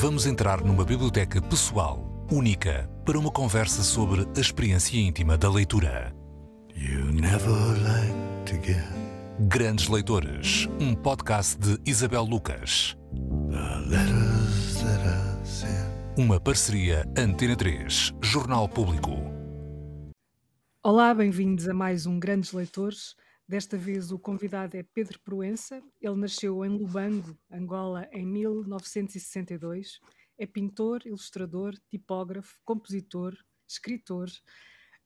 Vamos entrar numa biblioteca pessoal, única, para uma conversa sobre a experiência íntima da leitura. You never like to get Grandes Leitores, um podcast de Isabel Lucas. the letters that I sent. Uma parceria Antena 3, Jornal Público. Olá, bem-vindos a mais um Grandes Leitores. Desta vez o convidado é Pedro Proença. Ele nasceu em Lubango, Angola, em 1962. É pintor, ilustrador, tipógrafo, compositor, escritor,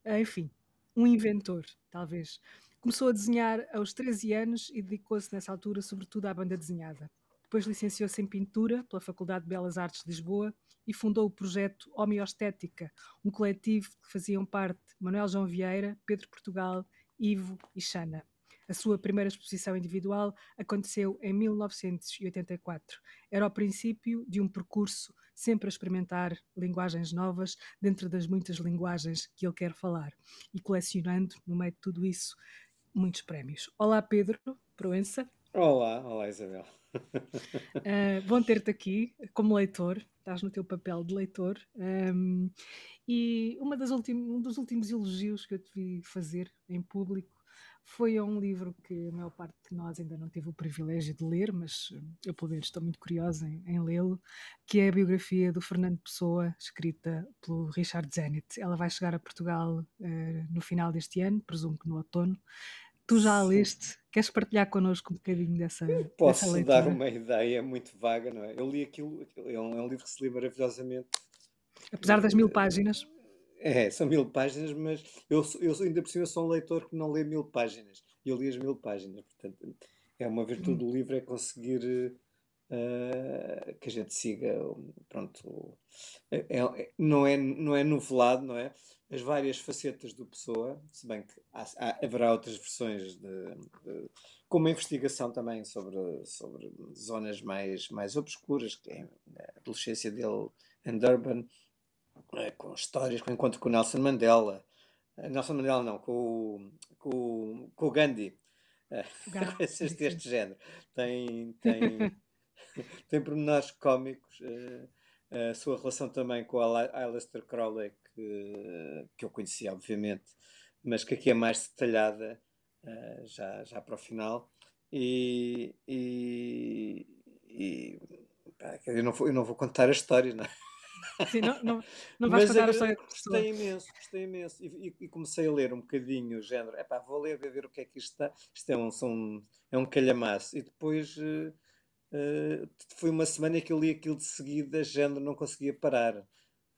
enfim, um inventor, talvez. Começou a desenhar aos 13 anos e dedicou-se nessa altura sobretudo à banda desenhada. Depois licenciou-se em pintura pela Faculdade de Belas Artes de Lisboa e fundou o projeto Homeostética, um coletivo que faziam parte Manuel João Vieira, Pedro Portugal, Ivo e Xana. A sua primeira exposição individual aconteceu em 1984. Era o princípio de um percurso sempre a experimentar linguagens novas dentro das muitas linguagens que ele quer falar e colecionando, no meio de tudo isso, muitos prémios. Olá, Pedro Proença. Olá, olá Isabel. Uh, bom ter-te aqui como leitor, estás no teu papel de leitor. Um, e uma das um dos últimos elogios que eu te vi fazer em público foi um livro que a maior parte de nós ainda não teve o privilégio de ler, mas eu, pelo menos, estou muito curiosa em, em lê-lo, que é a biografia do Fernando Pessoa, escrita pelo Richard Zenit. Ela vai chegar a Portugal uh, no final deste ano, presumo que no outono. Tu já a leste? Queres partilhar connosco um bocadinho dessa, dessa Posso leitura? dar uma ideia muito vaga, não é? Eu li aquilo, é um, é um livro que se lê maravilhosamente. Apesar das mil páginas, É, são mil páginas, mas eu, eu ainda por cima sou um leitor que não lê mil páginas. Eu li as mil páginas, portanto, é uma virtude do livro é conseguir eh, que a gente siga, pronto, é- é- não é, não é novelado, não é? As várias facetas do Pessoa, se bem que há- há- haverá outras versões de, de- com uma investigação também sobre, sobre zonas mais, mais obscuras, que é a adolescência dele em Durban, eh, com histórias, com o encontro com o Nelson Mandela, Eh, Nelson Mandela não, com o, com, com o Gandhi, eh, Gandhi, coisas deste género. Tem, tem, tem pormenores cómicos, eh, a sua relação também com a Aleister Crowley, que, que eu conhecia, obviamente, mas que aqui é mais detalhada, já, já para o final. E, e, e eu não vou, eu não vou contar a história, não é? Sim, não, não, não vais Mas contar a história pessoa. gostei imenso, gostei imenso. E, e- e comecei a ler um bocadinho o género. Epá, vou ler, ver, ver o que é que isto está. Isto é um, são, é um calhamaço. E depois eh, eh, foi uma semana que eu li aquilo de seguida, género, não conseguia parar.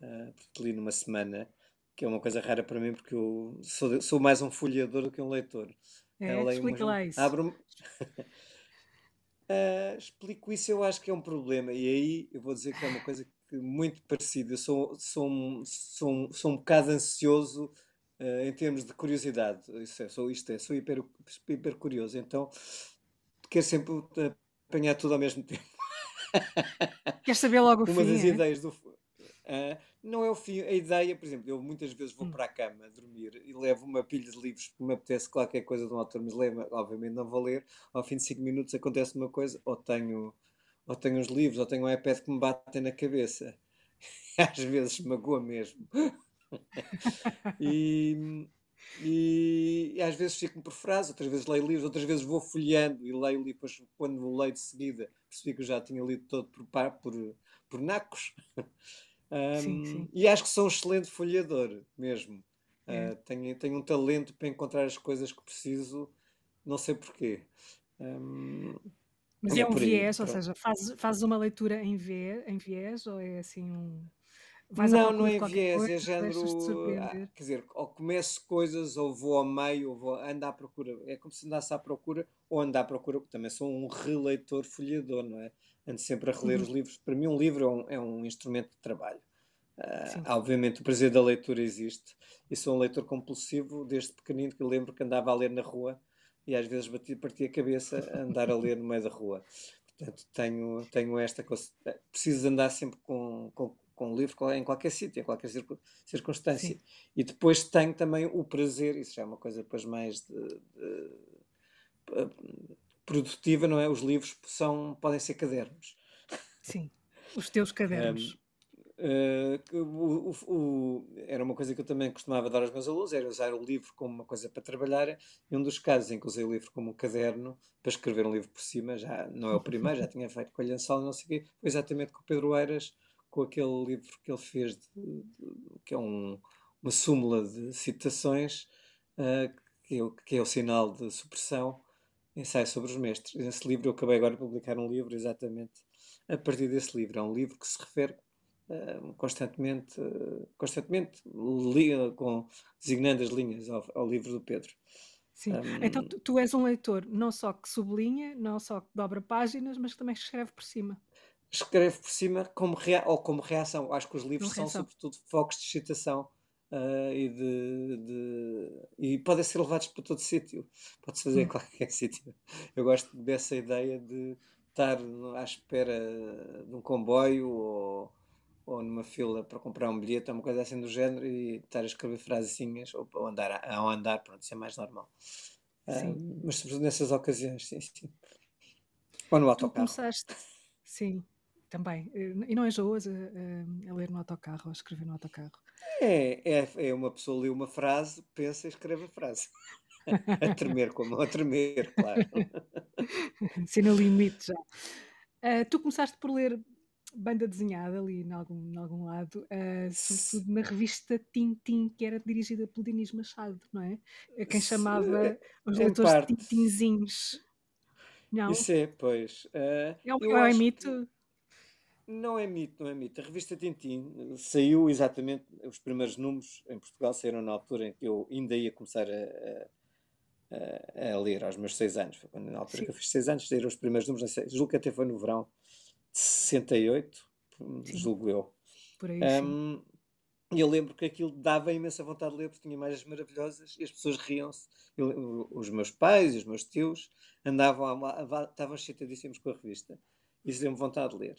Eh, porque li numa semana, que é uma coisa rara para mim, porque eu sou, sou mais um folheador do que um leitor. É, explica lá isso. abro-me- Ah, explico isso, eu acho que é um problema. E aí eu vou dizer que é uma coisa que muito parecida. Eu sou, sou, um, sou, sou um bocado ansioso ah, em termos de curiosidade. Isso é, sou isto é, sou hiper, hiper curioso. Então quero sempre apanhar tudo ao mesmo tempo. Queres saber logo o Uma fim? das é? ideias do. Ah, não é o fim, a ideia, por exemplo, eu muitas vezes vou Hum. para a cama dormir e levo uma pilha de livros porque me apetece qualquer coisa de um autor, mas levo, obviamente não vou ler. Ao fim de 5 minutos acontece uma coisa, ou tenho, ou tenho os livros, ou tenho um iPad que me batem na cabeça. Às vezes magoa mesmo. E, e, e às vezes fico por frase, outras vezes leio livros, outras vezes vou folheando e leio e depois quando o leio de seguida percebi que eu já tinha lido todo por, por, por nacos. Sim, Um, sim. E acho que sou um excelente folheador mesmo. É. Uh, tenho, tenho um talento para encontrar as coisas que preciso, não sei porquê. Um, Mas é é um viés, ou seja, fazes, fazes uma leitura em viés, em viés ou é assim um. Vais Não, não é viés, é coisa, género. deixas-te ah, quer dizer, ou começo coisas, ou vou ao meio, ou vou ando à procura. É como se andasse à procura, ou ando à procura, porque também sou um releitor, folheador, não é? Ando sempre a reler Uhum. os livros. Para mim, um livro é um, é um instrumento de trabalho. Sim. obviamente, o prazer da leitura existe. E sou um leitor compulsivo desde pequenino, que lembro que andava a ler na rua e às vezes bati, partia a cabeça a andar a ler no meio da rua. Portanto, tenho, tenho esta. Preciso de andar sempre com, com, com um livro em qualquer sítio, em qualquer circun- circunstância. Sim. E depois tenho também o prazer, isso já é uma coisa depois mais de- de- eh, produtiva, não é? Os livros são, podem ser cadernos. Sim. Os teus cadernos. Uh, o, o, era uma coisa que eu também costumava dar aos meus alunos, era usar o livro como uma coisa para trabalhar, e um dos casos em que usei o livro como um caderno, para escrever um livro por cima, já não é o primeiro, já tinha feito com a lençol não sei o quê, foi exatamente com o Pedro Eiras, com aquele livro que ele fez, de, de, que é um, uma súmula de citações, uh, que, é, que, é, o sinal de supressão, ensaio sobre os mestres. Esse livro, eu acabei agora de publicar um livro exatamente a partir desse livro. É um livro que se refere constantemente, constantemente liga com, designando as linhas ao, ao livro do Pedro. Sim, um, então tu, tu, és um leitor não só que sublinha, não só que dobra páginas, mas que também escreve por cima. Escreve por cima como rea ou como reação. Acho que os livros são sobretudo focos de excitação uh, e de, de, e podem ser levados para todo sítio. Pode-se fazer hum. em qualquer sítio. Eu gosto dessa ideia de estar à espera de um comboio ou, ou numa fila para comprar um bilhete, ou uma coisa assim do género, e estar a escrever frasezinhas ou, ou andar, ao andar, pronto, isso é mais normal. Uh, mas sobretudo nessas ocasiões, sim, sim. Ou no autocarro. Tu começaste, sim, também. E não enjoas a, a, a ler no autocarro, a escrever no autocarro? É, é, é uma pessoa lê uma frase, pensa e escreve a frase. a tremer, como a tremer, claro. Sim, no limite já. Uh, tu começaste por ler banda desenhada ali em algum, em algum lado, uh, sobretudo na revista Tintin, que era dirigida pelo Dinis Machado, não é? A quem chamava é, os leitores de Tintinzinhos. Não? Isso é, pois. Uh, é um, é um mito? Não é mito, não é mito. A revista Tintin saiu exatamente, os primeiros números em Portugal saíram na altura em que eu ainda ia começar a, a, a ler, aos meus seis anos. Foi quando, na altura Sim. que eu fiz seis anos, saíram os primeiros números, julgo que até foi no verão 68, Sim. julgo eu. Por aí, um, e eu lembro que aquilo dava imensa vontade de ler, porque tinha imagens maravilhosas e as pessoas riam-se. Os meus pais e os meus tios andavam, estavam excitadíssimos com a revista e se deu-me vontade de ler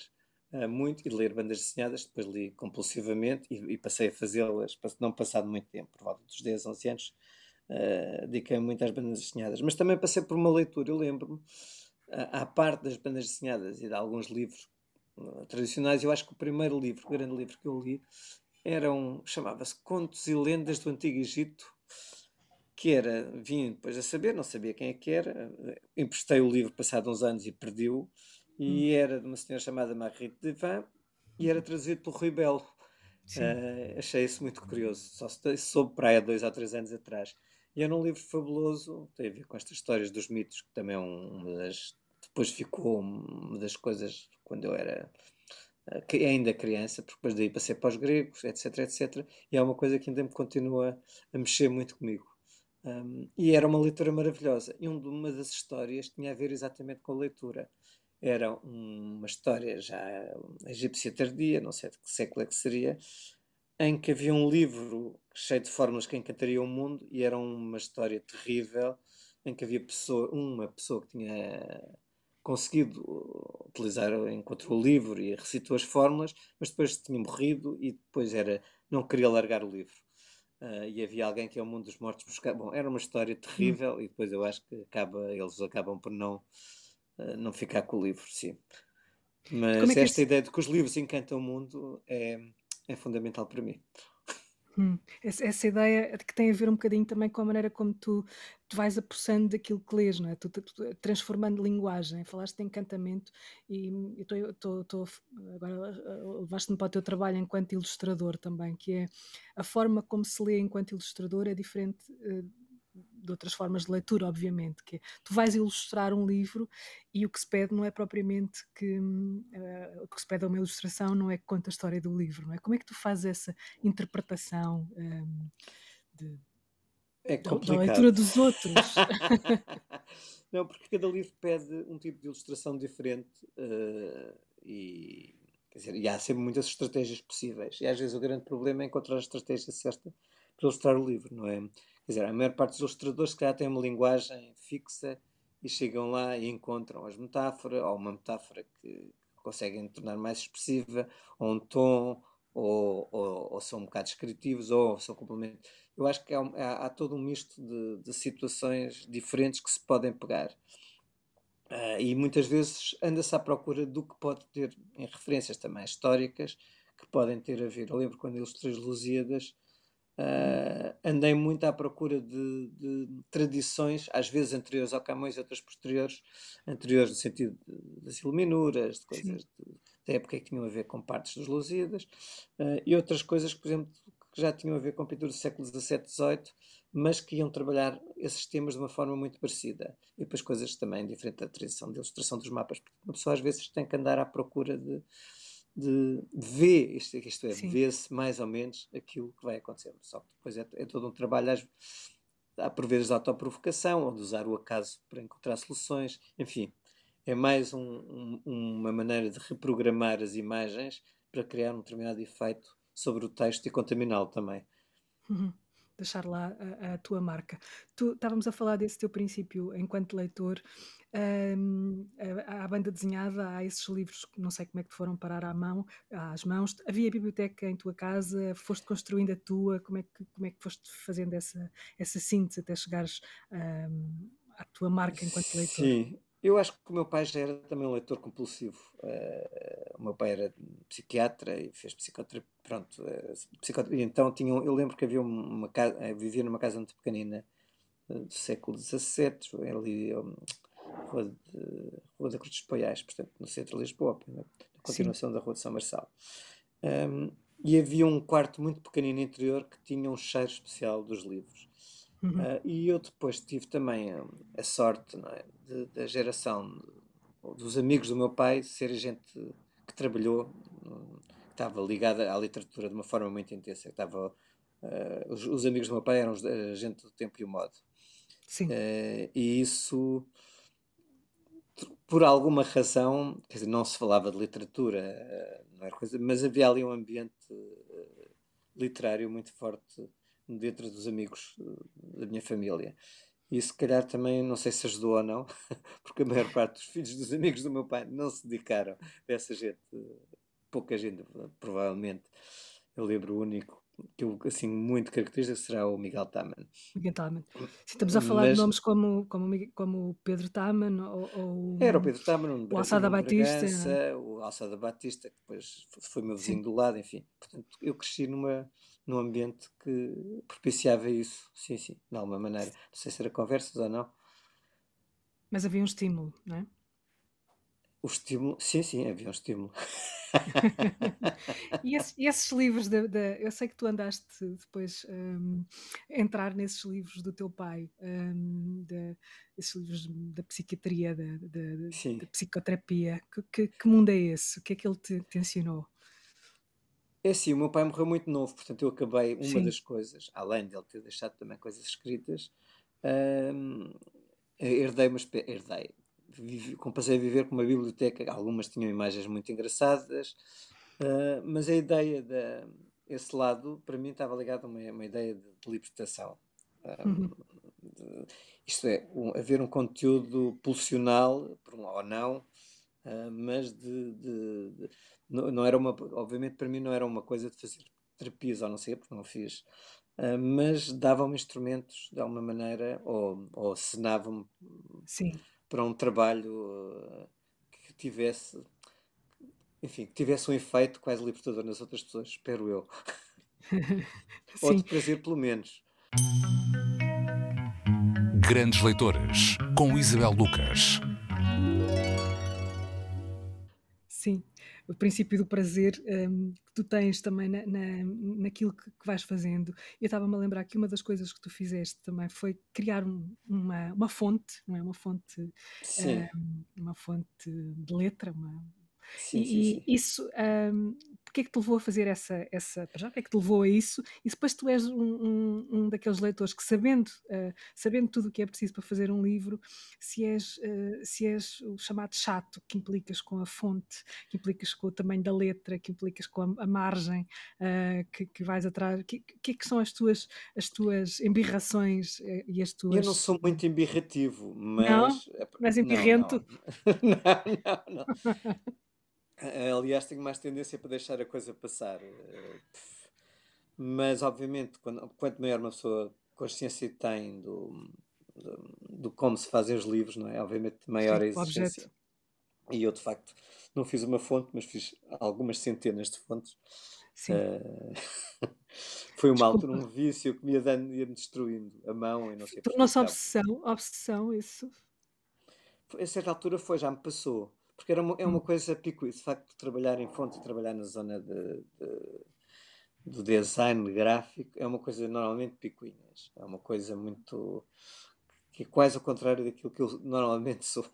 uh, muito e de ler bandas desenhadas, depois li compulsivamente e, e passei a fazê-las, não passado muito tempo, por volta dos 10, 11 anos, uh, dediquei-me muito às bandas desenhadas, mas também passei por uma leitura, eu lembro-me, à parte das bandas desenhadas e de alguns livros uh, tradicionais, eu acho que o primeiro livro, o grande livro que eu li, era um, chamava-se Contos e Lendas do Antigo Egito, que era, vim depois a saber, não sabia quem é que era, emprestei o livro passado uns anos e perdi-o, e hum. era de uma senhora chamada Marguerite Devin e era traduzido pelo Rui Belo. Uh, achei isso muito curioso, só soube há dois ou três anos atrás. E era um livro fabuloso, tem a ver com estas histórias dos mitos, que também é uma das. Depois ficou uma das coisas quando eu era uh, ainda criança, porque depois daí passei para os gregos, etc, etc. E é uma coisa que ainda me continua a mexer muito comigo. Um, e era uma leitura maravilhosa. E uma das histórias tinha a ver exatamente com a leitura era uma história já egípcia tardia, não sei de que século é que seria, em que havia um livro cheio de fórmulas que encantaria o mundo e era uma história terrível em que havia pessoa, uma pessoa que tinha conseguido utilizar, encontrou o livro e recitou as fórmulas, mas depois tinha morrido e depois era não queria largar o livro. Uh, e havia alguém que é o mundo dos mortos buscar. Bom, era uma história terrível hum. e depois eu acho que acaba, eles acabam por não não ficar com o livro, sim. Mas é esta ideia de que os livros encantam o mundo é, é fundamental para mim. Hum, essa, essa, ideia que tem a ver um bocadinho também com a maneira como tu, tu vais apossando daquilo que lês, não é? Tu, tu, tu transformando linguagem. Falaste de encantamento e estou agora levaste-me para o teu trabalho enquanto ilustrador também, que é a forma como se lê enquanto ilustrador é diferente uh, de outras formas de leitura, obviamente, que é, tu vais ilustrar um livro e o que se pede não é propriamente que uh, o que se pede a uma ilustração não é que conta a história do livro, não é? Como é que tu fazes essa interpretação um, ehm, de, é da leitura dos outros? não, porque cada livro pede um tipo de ilustração diferente uh, e dizer, e há sempre muitas estratégias possíveis. E às vezes o grande problema é encontrar a estratégia certa para ilustrar o livro, não é? Quer dizer, a maior parte dos ilustradores, se calhar, tem uma linguagem fixa e chegam lá e encontram as metáforas, ou uma metáfora que conseguem tornar mais expressiva, ou um tom, ou, ou, ou são um bocado descritivos, ou são complementos. Eu acho que há, há, há todo um misto de, de, situações diferentes que se podem pegar. Uh, e muitas vezes anda-se à procura do que pode ter em referências também históricas que podem ter a ver. Eu lembro quando ilustrei os Lusíadas, uh, andei muito à procura de, de, tradições, às vezes anteriores ao Camões e outras posteriores, anteriores no sentido de, das iluminuras, de coisas de, da época que tinham a ver com partes dos Lusíadas, uh, e outras coisas, por exemplo, que já tinham a ver com pintura do século XVII, XVIII, mas que iam trabalhar esses temas de uma forma muito parecida. E depois coisas também diferentes da tradição de ilustração dos mapas. Uma pessoa às vezes tem que andar à procura de, de ver, isto, isto é, ver-se mais ou menos aquilo que vai acontecer. Só que depois é, é todo um trabalho, às, há por vezes de autoprovocação, ou de usar o acaso para encontrar soluções, enfim. É mais um, um, uma maneira de reprogramar as imagens para criar um determinado efeito sobre o texto e contaminá-lo também. Uhum. Deixar lá a, a, tua marca. Tu estávamos a falar desse teu princípio enquanto leitor. Um, a, a, banda desenhada, há esses livros não sei como é que te foram parar à mão, às mãos. Havia biblioteca em tua casa, foste construindo a tua, como é que, como é que foste fazendo essa, essa síntese até chegares um, à tua marca enquanto leitor? Sim, eu acho que o meu pai já era também um leitor compulsivo. O meu pai era psiquiatra e fez psicoterapia. Pronto, uh, então tinha, eu lembro que havia uma casa, uh, vivia numa casa muito pequenina do século XVII, ali um, Rua, de, Rua da Cruz dos Poiais, portanto, no centro de Lisboa, na continuação Sim. da Rua de São Marçal. Um, e havia um quarto muito pequenino interior que tinha um cheiro especial dos livros. Uhum. Uh, e eu depois tive também a, a sorte é, de, da geração dos amigos do meu pai ser gente que trabalhou, que estava ligada à literatura de uma forma muito intensa. Estava, uh, os, os, amigos do meu pai eram a gente do tempo e o modo. Sim. Uh, e isso, por alguma razão, quer dizer, não se falava de literatura, não era coisa, mas havia ali um ambiente literário muito forte dentro dos amigos eh, da minha família. E se calhar também, não sei se ajudou ou não, porque a maior parte dos filhos dos amigos do meu pai não se dedicaram a essa gente, pouca gente, provavelmente. Eu lembro o único que eu, assim, muito característico será o Miguel Taman. Miguel Taman. estamos a falar Mas, de nomes como, como, como Pedro Taman ou, ou Era o Pedro Taman, o Alçada Batista. Bragança, é? o Alçada Batista, que depois foi meu vizinho Sim. do lado, enfim. Portanto, eu cresci numa num ambiente que propiciava isso, sim, sim, de alguma maneira. Não sei se era conversas ou não. Mas havia um estímulo, não é? O estímulo, sim, sim, havia um estímulo. e, esses, e, esses, livros, de, eu sei que tu andaste depois um, entrar nesses livros do teu pai, um, de, esses livros da psiquiatria, da, da psicoterapia. Que, que, que, mundo é esse? O que é que ele te, te ensinou? É assim, o meu pai morreu muito novo, portanto eu acabei uma Sim. das coisas, além de ele ter deixado também coisas escritas, hum, herdei uma herdei, vivi, passei a viver com uma biblioteca, algumas tinham imagens muito engraçadas, uh, mas a ideia de esse lado para mim estava ligado a uma, uma ideia de, libertação. Um, uhum. de, isto é, um, haver um conteúdo pulsional, ou não, uh, mas de, de não, não, era uma, obviamente para mim não era uma coisa de fazer terapias ou não sei, porque não fiz, uh, mas davam-me instrumentos de alguma maneira ou, ou assinavam-me para um trabalho uh, que tivesse, enfim, que tivesse um efeito quase libertador nas outras pessoas, espero eu. ou de prazer, pelo menos. Grandes Leitoras, com Isabel Lucas. O princípio do prazer um, que tu tens também na, na, naquilo que, que, vais fazendo. Eu estava-me a lembrar que uma das coisas que tu fizeste também foi criar um, uma, uma fonte, não é? Uma fonte, um, uma fonte de letra, uma, Sim, e, sim, sim. isso, um, porque é que te levou a fazer essa, essa já, que é que te levou a isso? E depois tu és um, um, um daqueles leitores que sabendo, uh, sabendo tudo o que é preciso para fazer um livro, se és, uh, se és o chamado chato, que implicas com a fonte, que implicas com o tamanho da letra, que implicas com a, a margem uh, que, que, vais atrás, o que, que, é que são as tuas, as tuas embirrações e as tuas... Eu não sou muito embirrativo, mas... Não? Mas embirrento? não, não. não. Eh, aliás, tenho mais tendência para deixar a coisa passar. Eh, mas, obviamente, quando, quanto maior uma pessoa consciência tem do, do, do como se fazem os livros, não é? Obviamente, maior Sim, a exigência. E eu, de facto, não fiz uma fonte, mas fiz algumas centenas de fontes. Sim. Uh, foi uma Desculpa. altura, um vício que me ia, dando, ia me destruindo a mão e não sei Tornou-se obsessão, obsessão isso? A certa altura foi, já me passou. Porque era uma, é uma coisa pico, de facto, trabalhar em fonte e trabalhar na zona de, de- do design gráfico é uma coisa normalmente picuinhas. É uma coisa muito. que é quase ao contrário daquilo que eu normalmente sou.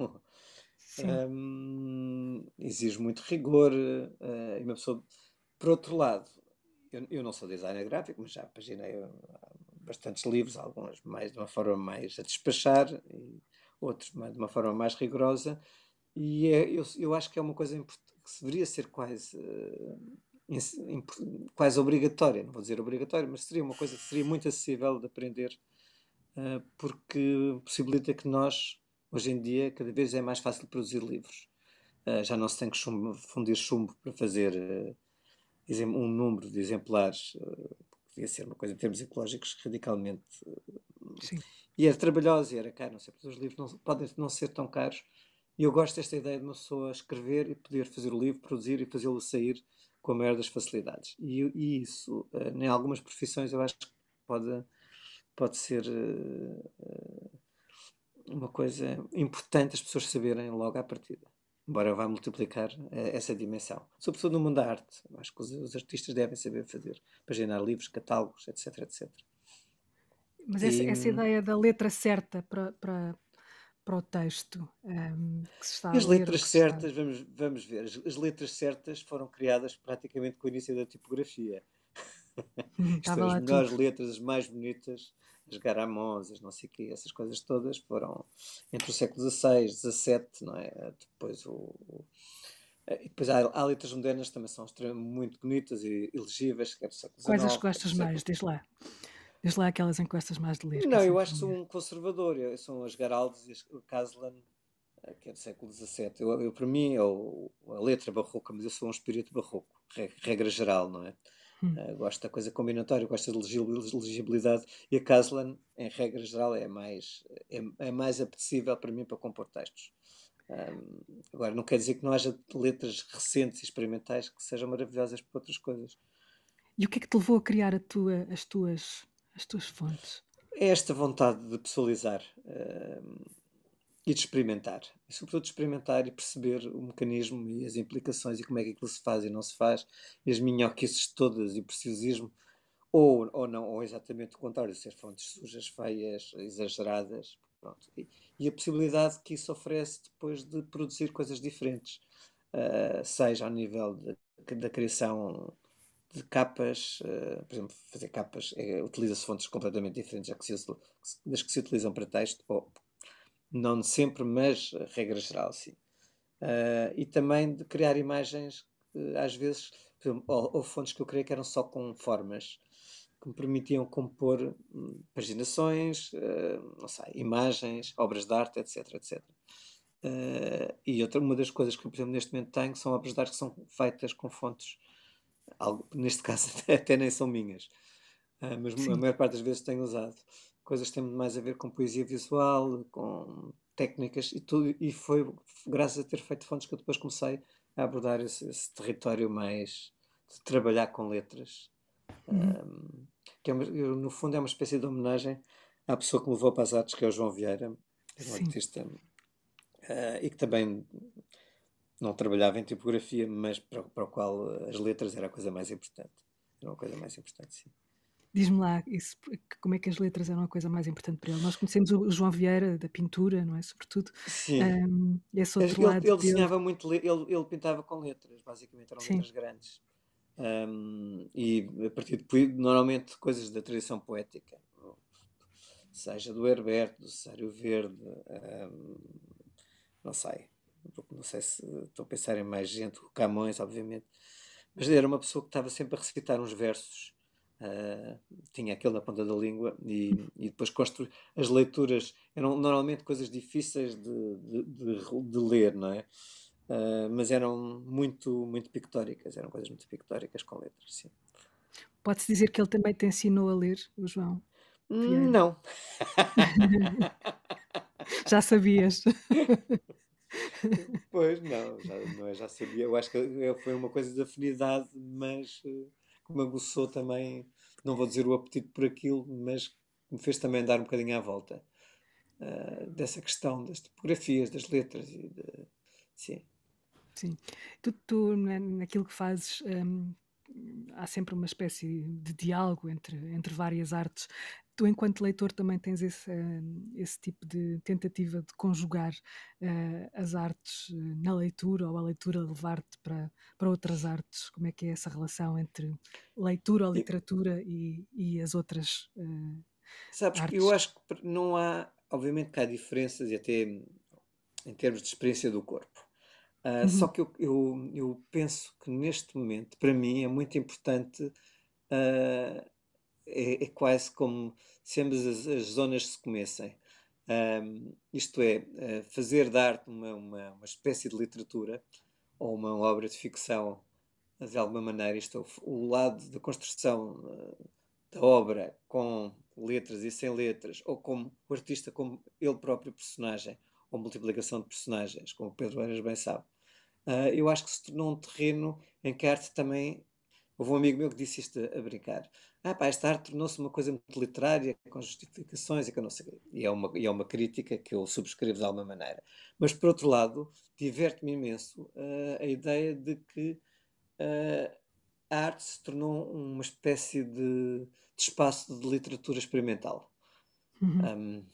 Hum, exige muito rigor. eh, e uma pessoa. Por outro lado, eu, eu não sou designer gráfico, mas já paginei eh, bastantes livros, alguns mais de uma forma mais a despachar e outros mais- de uma forma mais rigorosa. E é, eu, eu acho que é uma coisa que deveria ser quase, imp- quase obrigatória, não vou dizer obrigatória, mas seria uma coisa que seria muito acessível de aprender, eh, porque possibilita que nós, hoje em dia, cada vez é mais fácil produzir livros. Eh, já não se tem que chumbo- fundir chumbo para fazer um número de exemplares, devia ser uma coisa em termos ecológicos radicalmente Sim. e era trabalhosa e era caro, não sei, porque os livros não, podem não ser tão caros. E eu gosto desta ideia de uma pessoa escrever e poder fazer o livro, produzir e fazê-lo sair com a maior das facilidades. E, e isso, eh, em algumas profissões, eu acho que pode, pode ser eh, uma coisa importante as pessoas saberem logo à partida. Embora vá multiplicar eh, essa dimensão. Sobretudo no mundo da arte. Eu acho que os, os artistas devem saber fazer, paginar livros, catálogos, etc, etc. Mas essa, E- essa ideia da letra certa para, para, para o texto ehm, que se está a As ler, letras se está- certas, vamos, vamos ver, as, as letras certas foram criadas praticamente com o início da tipografia. Uhum, Estava é, as melhores tudo. letras, as mais bonitas, as garamons, as não sei o quê, essas coisas todas foram entre o século XVI, XVII, não é? Depois o... o- e depois há, há letras modernas que também são extremamente muito bonitas e elegíveis, é Quais as que gostas século- mais? Diz lá. Diz lá aquelas gostas mais de ler. Não, eu sempre acho que sou um conservador. eu- São as Garaldes e as- o Caslan, eh, que é do século XVII. Eu, eu, para mim, é o- a letra barroca, mas eu sou um espírito barroco, re- regra geral, não é? Hum. Eh, gosto da coisa combinatória, gosto da legibilidade. E a Caslan, em regra geral, é mais, é, é mais apetecível para mim para compor textos. Ahm, agora, não quer dizer que não haja letras recentes e experimentais que sejam maravilhosas para outras coisas. E o que é que te levou a criar a tua, as, tuas, as tuas fontes? é esta vontade de pessoalizar hum, e de experimentar. E, sobretudo, de experimentar e perceber o mecanismo e as implicações e como é que aquilo se faz e não se faz, e as minhoquices todas e preciosismo, ou, ou não, ou exatamente o contrário, ser fontes sujas, feias, exageradas. Pronto. E, e a possibilidade que isso oferece depois de produzir coisas diferentes, ah, seja ao nível da criação de capas, eh, por exemplo, fazer capas, eh, utiliza-se fontes completamente diferentes das que, se, das que se utilizam para texto, ou não sempre, mas a regra geral, sim. Ah, e também de criar imagens, que, às vezes, exemplo, ou, ou fontes que eu creio que eram só com formas, que me permitiam compor hum, paginações, eh, não sei, imagens, obras de arte, etc, etc. Eh, e outra, uma das coisas que por exemplo, neste momento tenho são obras de arte que são feitas com fontes algo- neste caso até, até nem são minhas, Ah, mas Sim. a maior parte das vezes tenho usado coisas que têm mais a ver com poesia visual, com técnicas e tudo, e foi graças a ter feito fontes que eu depois comecei a abordar esse, esse território mais de trabalhar com letras, Uhum. Ahm, que é uma- no fundo é uma espécie de homenagem à pessoa que me levou para as artes, que é o João Vieira, é um artista ah, e que também não trabalhava em tipografia, mas para, para o qual as letras era a coisa mais importante. Era uma coisa mais importante, sim. Diz-me lá isso, como é que as letras eram a coisa mais importante para ele. Nós conhecemos o João Vieira, da pintura, não é? Sobretudo. Sim. Ahm, esse Ele, outro ele- lado ele dele. desenhava muito, le- ele, ele pintava com letras, basicamente eram Sim. letras grandes. Ahm, e a partir de normalmente coisas da tradição poética, seja do Herberto, do Césario Verde, ahm, não sei, não sei se estou a pensar em mais gente, o Camões, obviamente, mas era uma pessoa que estava sempre a recitar uns versos. ah, tinha aquele na ponta da língua e, e depois constru... as leituras eram normalmente coisas difíceis de, de, de- de ler, não é? Ah, mas eram muito, muito pictóricas, eram coisas muito pictóricas com letras, sim. Pode-se dizer que ele também te ensinou a ler, o João. Não. Já sabias. Pois, não, já, não é, já sabia. Eu acho que foi uma coisa de afinidade, mas uh, que me aguçou também, não vou dizer o apetite por aquilo, mas me fez também dar um bocadinho à volta uh, dessa questão das tipografias, das letras e de, sim. Sim. Tu, tu naquilo que fazes, um, há sempre uma espécie de diálogo entre, entre várias artes. Tu, enquanto leitor, também tens esse, hum, esse tipo de tentativa de conjugar uh, as artes eh, na leitura ou a leitura levar-te para, para outras artes? Como é que é essa relação entre leitura ou literatura e, e as outras uh, Sabes, artes? eu acho que não há, obviamente que há diferenças e até em termos de experiência do corpo. Uh, uhum. Só que eu, eu, eu, penso que neste momento, para mim, é muito importante, uh, é, é, quase como se ambas as, as zonas se comecem. Um, isto é, uh, fazer da arte uma, uma, uma, espécie de literatura ou uma obra de ficção, de alguma maneira, isto é, o, o lado da construção da obra com letras e sem letras, ou como o artista como ele próprio personagem, ou multiplicação de personagens, como o Pedro Eiras bem sabe. Uh, eu acho que se tornou um terreno em que a arte também. Houve um amigo meu que disse isto a, brincar. Ah, pá, esta arte tornou-se uma coisa muito literária, com justificações e que eu não sei. E é uma, e é uma crítica que eu subscrevo de alguma maneira. Mas, por outro lado, diverte-me imenso uh, a ideia de que uh, a arte se tornou uma espécie de, de espaço de literatura experimental. Uhum. Um,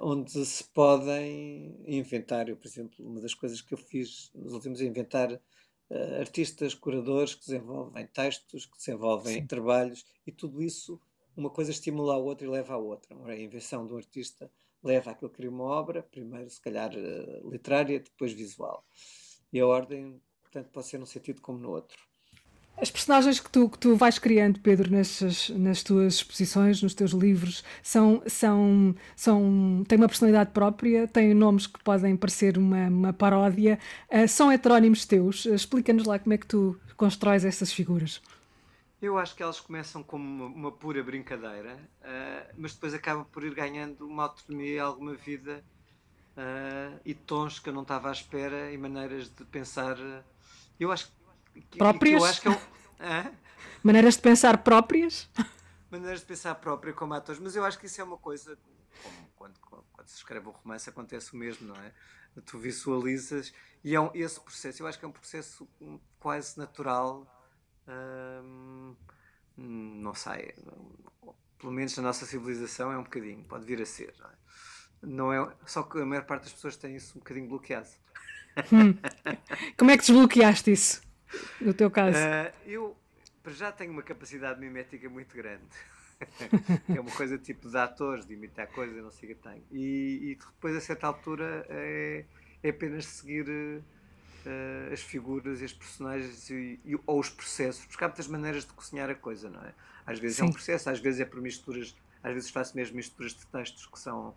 onde se podem inventar, eu, por exemplo, uma das coisas que eu fiz nos últimos é inventar uh, artistas, curadores que desenvolvem textos, que desenvolvem Sim. trabalhos, e tudo isso, uma coisa estimula a outra e leva à outra. A invenção de um artista leva àquilo que cria uma obra, primeiro, se calhar, uh, literária, depois visual. E a ordem, portanto, pode ser num sentido como no outro. As personagens que tu, que tu vais criando, Pedro, nas, nas tuas exposições, nos teus livros, são, são, são, têm uma personalidade própria, têm nomes que podem parecer uma, uma paródia, uh, são heterónimos teus. Uh, Explica-nos lá como é que tu constróis essas figuras. Eu acho que elas começam como uma, uma pura brincadeira, uh, mas depois acabam por ir ganhando uma autonomia alguma vida e tons que eu não estava à espera e maneiras de pensar. eu acho que que, próprias? Que eu acho que é Maneiras de pensar próprias? Maneiras de pensar próprias como atores, mas eu acho que isso é uma coisa, como quando, quando se escreve um romance acontece o mesmo, não é? Tu visualizas e é um, esse processo, eu acho que é um processo quase natural, hum, não sei, pelo menos na nossa civilização é um bocadinho, pode vir a ser, não é? Não é só que a maior parte das pessoas tem isso um bocadinho bloqueado. Hum. Como é que desbloqueaste isso? No teu caso? Uh, eu, para já, tenho uma capacidade mimética muito grande. é uma coisa tipo de atores, de imitar coisas, não sei o que tenho. E, e, depois, a certa altura, é, é apenas seguir uh, as figuras os personagens e, e, ou os processos, porque há muitas maneiras de cozinhar a coisa, não é? Às vezes Sim. é um processo, às vezes é por misturas, às vezes faço mesmo misturas de textos que são,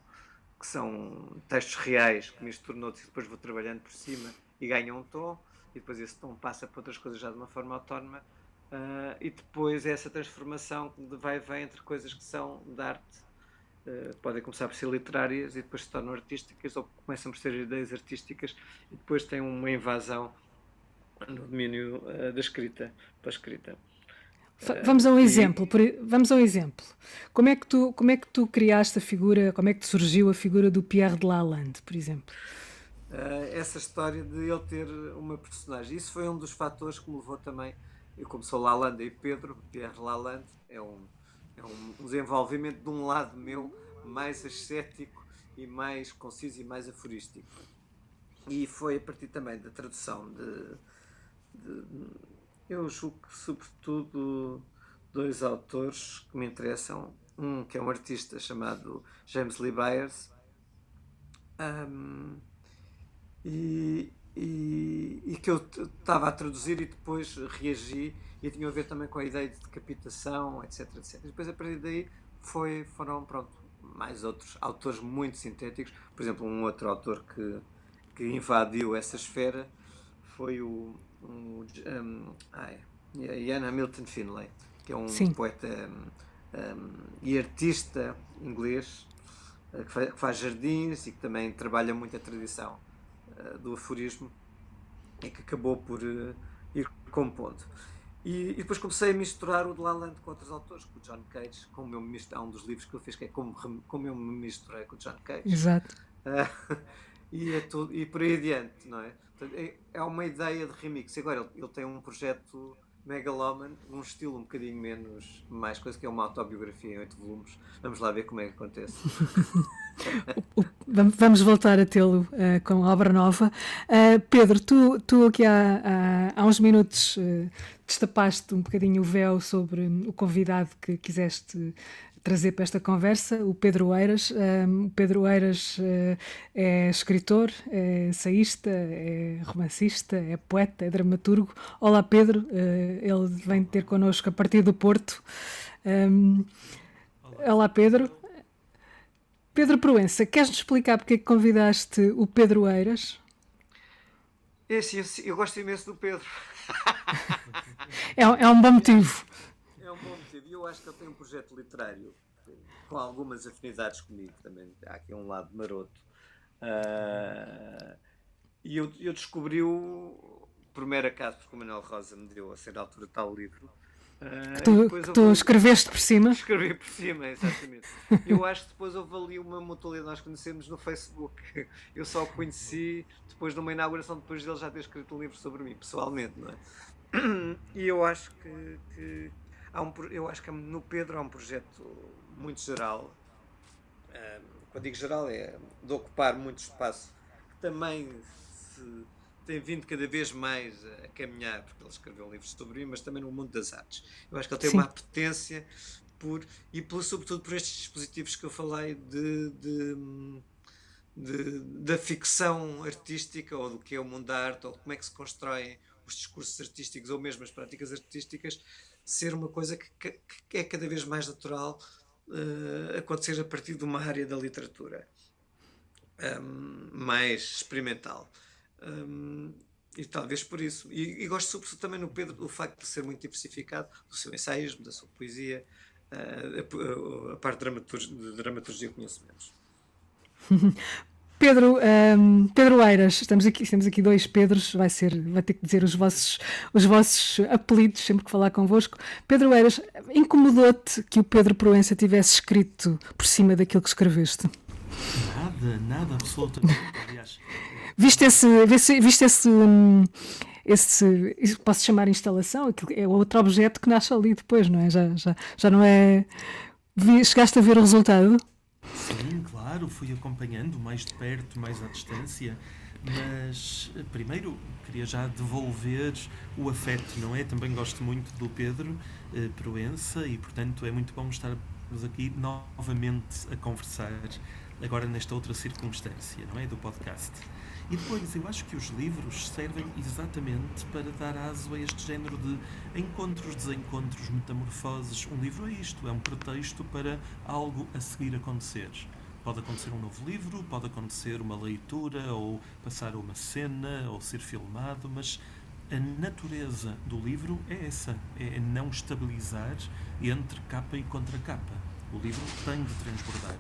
que são textos reais, que misturo noutros e depois vou trabalhando por cima e ganham um tom e depois esse tom passa para outras coisas já de uma forma autónoma uh, e depois essa transformação vai e vem entre coisas que são de arte uh, podem começar por ser literárias e depois se tornam artísticas ou começam por ser ideias artísticas e depois tem uma invasão no domínio uh, da escrita para a escrita Vamos a um exemplo. Vamos a um exemplo. Como é que tu como é que tu criaste a figura? Como é que surgiu a figura do Pierre de Lalande, por exemplo? Uh, essa história de ele ter uma personagem. Isso foi um dos fatores que me levou também, eu como sou Lalande e Pedro, Pierre Lalande, é um, é um desenvolvimento de um lado meu mais ascético e mais conciso e mais aforístico. E foi a partir também da tradução de, de eu julgo que sobretudo dois autores que me interessam, um que é um artista chamado James Lee Byers, um, e, e, e que eu estava a traduzir e depois reagi e tinha a ver também com a ideia de decapitação, etc, etc. E depois a partir daí foi, foram, pronto, mais outros autores muito sintéticos. Por exemplo, um outro autor que, que invadiu essa esfera foi o, um, um, ai, Ian Hamilton Finlay, que é um Sim. poeta um, e artista inglês uh, que, faz, que, faz, jardins e que também trabalha muito a tradição do aforismo e que acabou por ir compondo. E, e, depois comecei a misturar o de La Land com outros autores, com o John Cage, como eu me há um dos livros que eu fiz que é como, como eu me misturei com o John Cage. Exato. Uh, e, é tudo, e por aí adiante, não é? Portanto, é, é, uma ideia de remix. Agora ele, ele tem um projeto Megaloman, um estilo um bocadinho menos, mais coisa que é uma autobiografia em oito volumes. Vamos lá ver como é que acontece. Vamos voltar a tê-lo uh, com obra nova. Uh, Pedro, tu, tu aqui há, há, uns minutos uh, destapaste um bocadinho o véu sobre o convidado que quiseste trazer para esta conversa, o Pedro Eiras. Um, o Pedro Eiras uh, é escritor, é saísta, é romancista, é poeta, é dramaturgo. Olá, Pedro. Uh, ele vem ter connosco a partir do Porto. Um, olá. olá, Pedro. Pedro Proença, queres-nos explicar porque é que convidaste o Pedro Eiras? É sim, eu, eu gosto imenso do Pedro. é, é um bom motivo um bom motivo. E eu acho que ele tem um projeto literário com algumas afinidades comigo também. Há aqui um lado maroto. Uh, e eu, eu descobri-o por mero acaso, porque o Manuel Rosa me deu a certa altura tal livro. Uh, que tu, que tu escreveste por cima? Escrevi por cima, exatamente. eu acho que depois houve ali uma mutualidade, nós conhecemos no Facebook. Eu só o conheci depois de uma inauguração, depois dele já ter escrito um livro sobre mim, pessoalmente, não é? E eu acho que, que há um, eu acho que no Pedro há um projeto muito geral. quando digo geral, é de ocupar muito espaço, que também se tem vindo cada vez mais a caminhar, porque ele escreveu livros sobre mim, mas também no mundo das artes. Eu acho que ele tem Sim. uma apetência por, e por, sobretudo por estes dispositivos que eu falei de, de, de, da ficção artística, ou do que é o mundo da arte, ou como é que se constroem os discursos artísticos, ou mesmo as práticas artísticas, ser uma coisa que, que é cada vez mais natural uh, acontecer a partir de uma área da literatura um, mais experimental. Um, e talvez por isso. E, e, gosto sobretudo também no Pedro do facto de ser muito diversificado, do seu ensaísmo, da sua poesia, uh, a, a, parte de dramaturgia, de dramaturgia conheço menos. Pedro, um, Pedro Eiras, estamos aqui, temos aqui dois Pedros, vai, ser, vai ter que dizer os vossos, os vossos apelidos sempre que falar convosco. Pedro Eiras, incomodou-te que o Pedro Proença tivesse escrito por cima daquilo que escreveste? Nada, nada, absolutamente. Aliás, viste esse. Viste esse hum, esse, posso chamar instalação, é outro objeto que nasce ali depois, não é? Já, já, já não é. Chegaste a ver o resultado? Sim, claro, fui acompanhando mais de perto, mais à distância, mas eh, primeiro queria já devolver o afeto, não é? Também gosto muito do Pedro eh, Proença e, portanto, é muito bom estarmos aqui novamente a conversar, agora nesta outra circunstância, não é? Do podcast. E depois, eu acho que os livros servem exatamente para dar aso a este género de encontros, desencontros, metamorfoses. Um livro é isto, é um pretexto para algo a seguir acontecer. Pode acontecer um novo livro, pode acontecer uma leitura, ou passar uma cena, ou ser filmado, mas a natureza do livro é essa: é não estabilizar entre capa e contra capa. O livro tem de transbordar.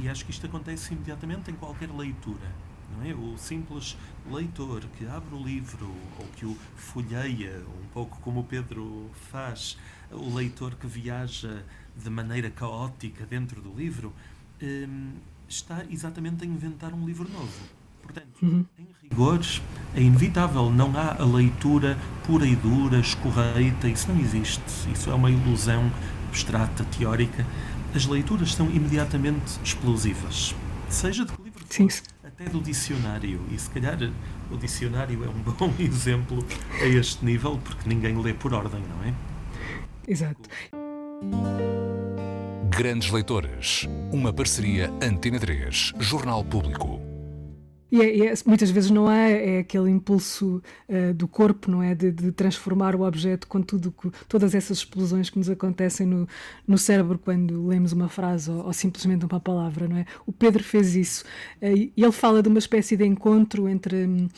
E acho que isto acontece imediatamente em qualquer leitura não é? O simples leitor que abre o livro ou que o folheia, um pouco como o Pedro faz, o leitor que viaja de maneira caótica dentro do livro, hum, está exatamente a inventar um livro novo. Portanto, uhum. em rigor, é inevitável, não há a leitura pura e dura, escorreita, isso não existe. Isso é uma ilusão abstrata, teórica. As leituras são imediatamente explosivas. Seja de que livro for, Sim até do dicionário. E se calhar o dicionário é um bom exemplo a este nível, porque ninguém lê por ordem, não é? Exato. Grandes Leitores, uma parceria Antena 3, Jornal Público. E, é, é, muitas vezes não é, é aquele impulso uh, do corpo, não é? De, de, transformar o objeto com tudo, todas essas explosões que nos acontecem no, no cérebro quando lemos uma frase ou, ou, simplesmente uma palavra, não é? O Pedro fez isso. Uh, ele fala de uma espécie de encontro entre,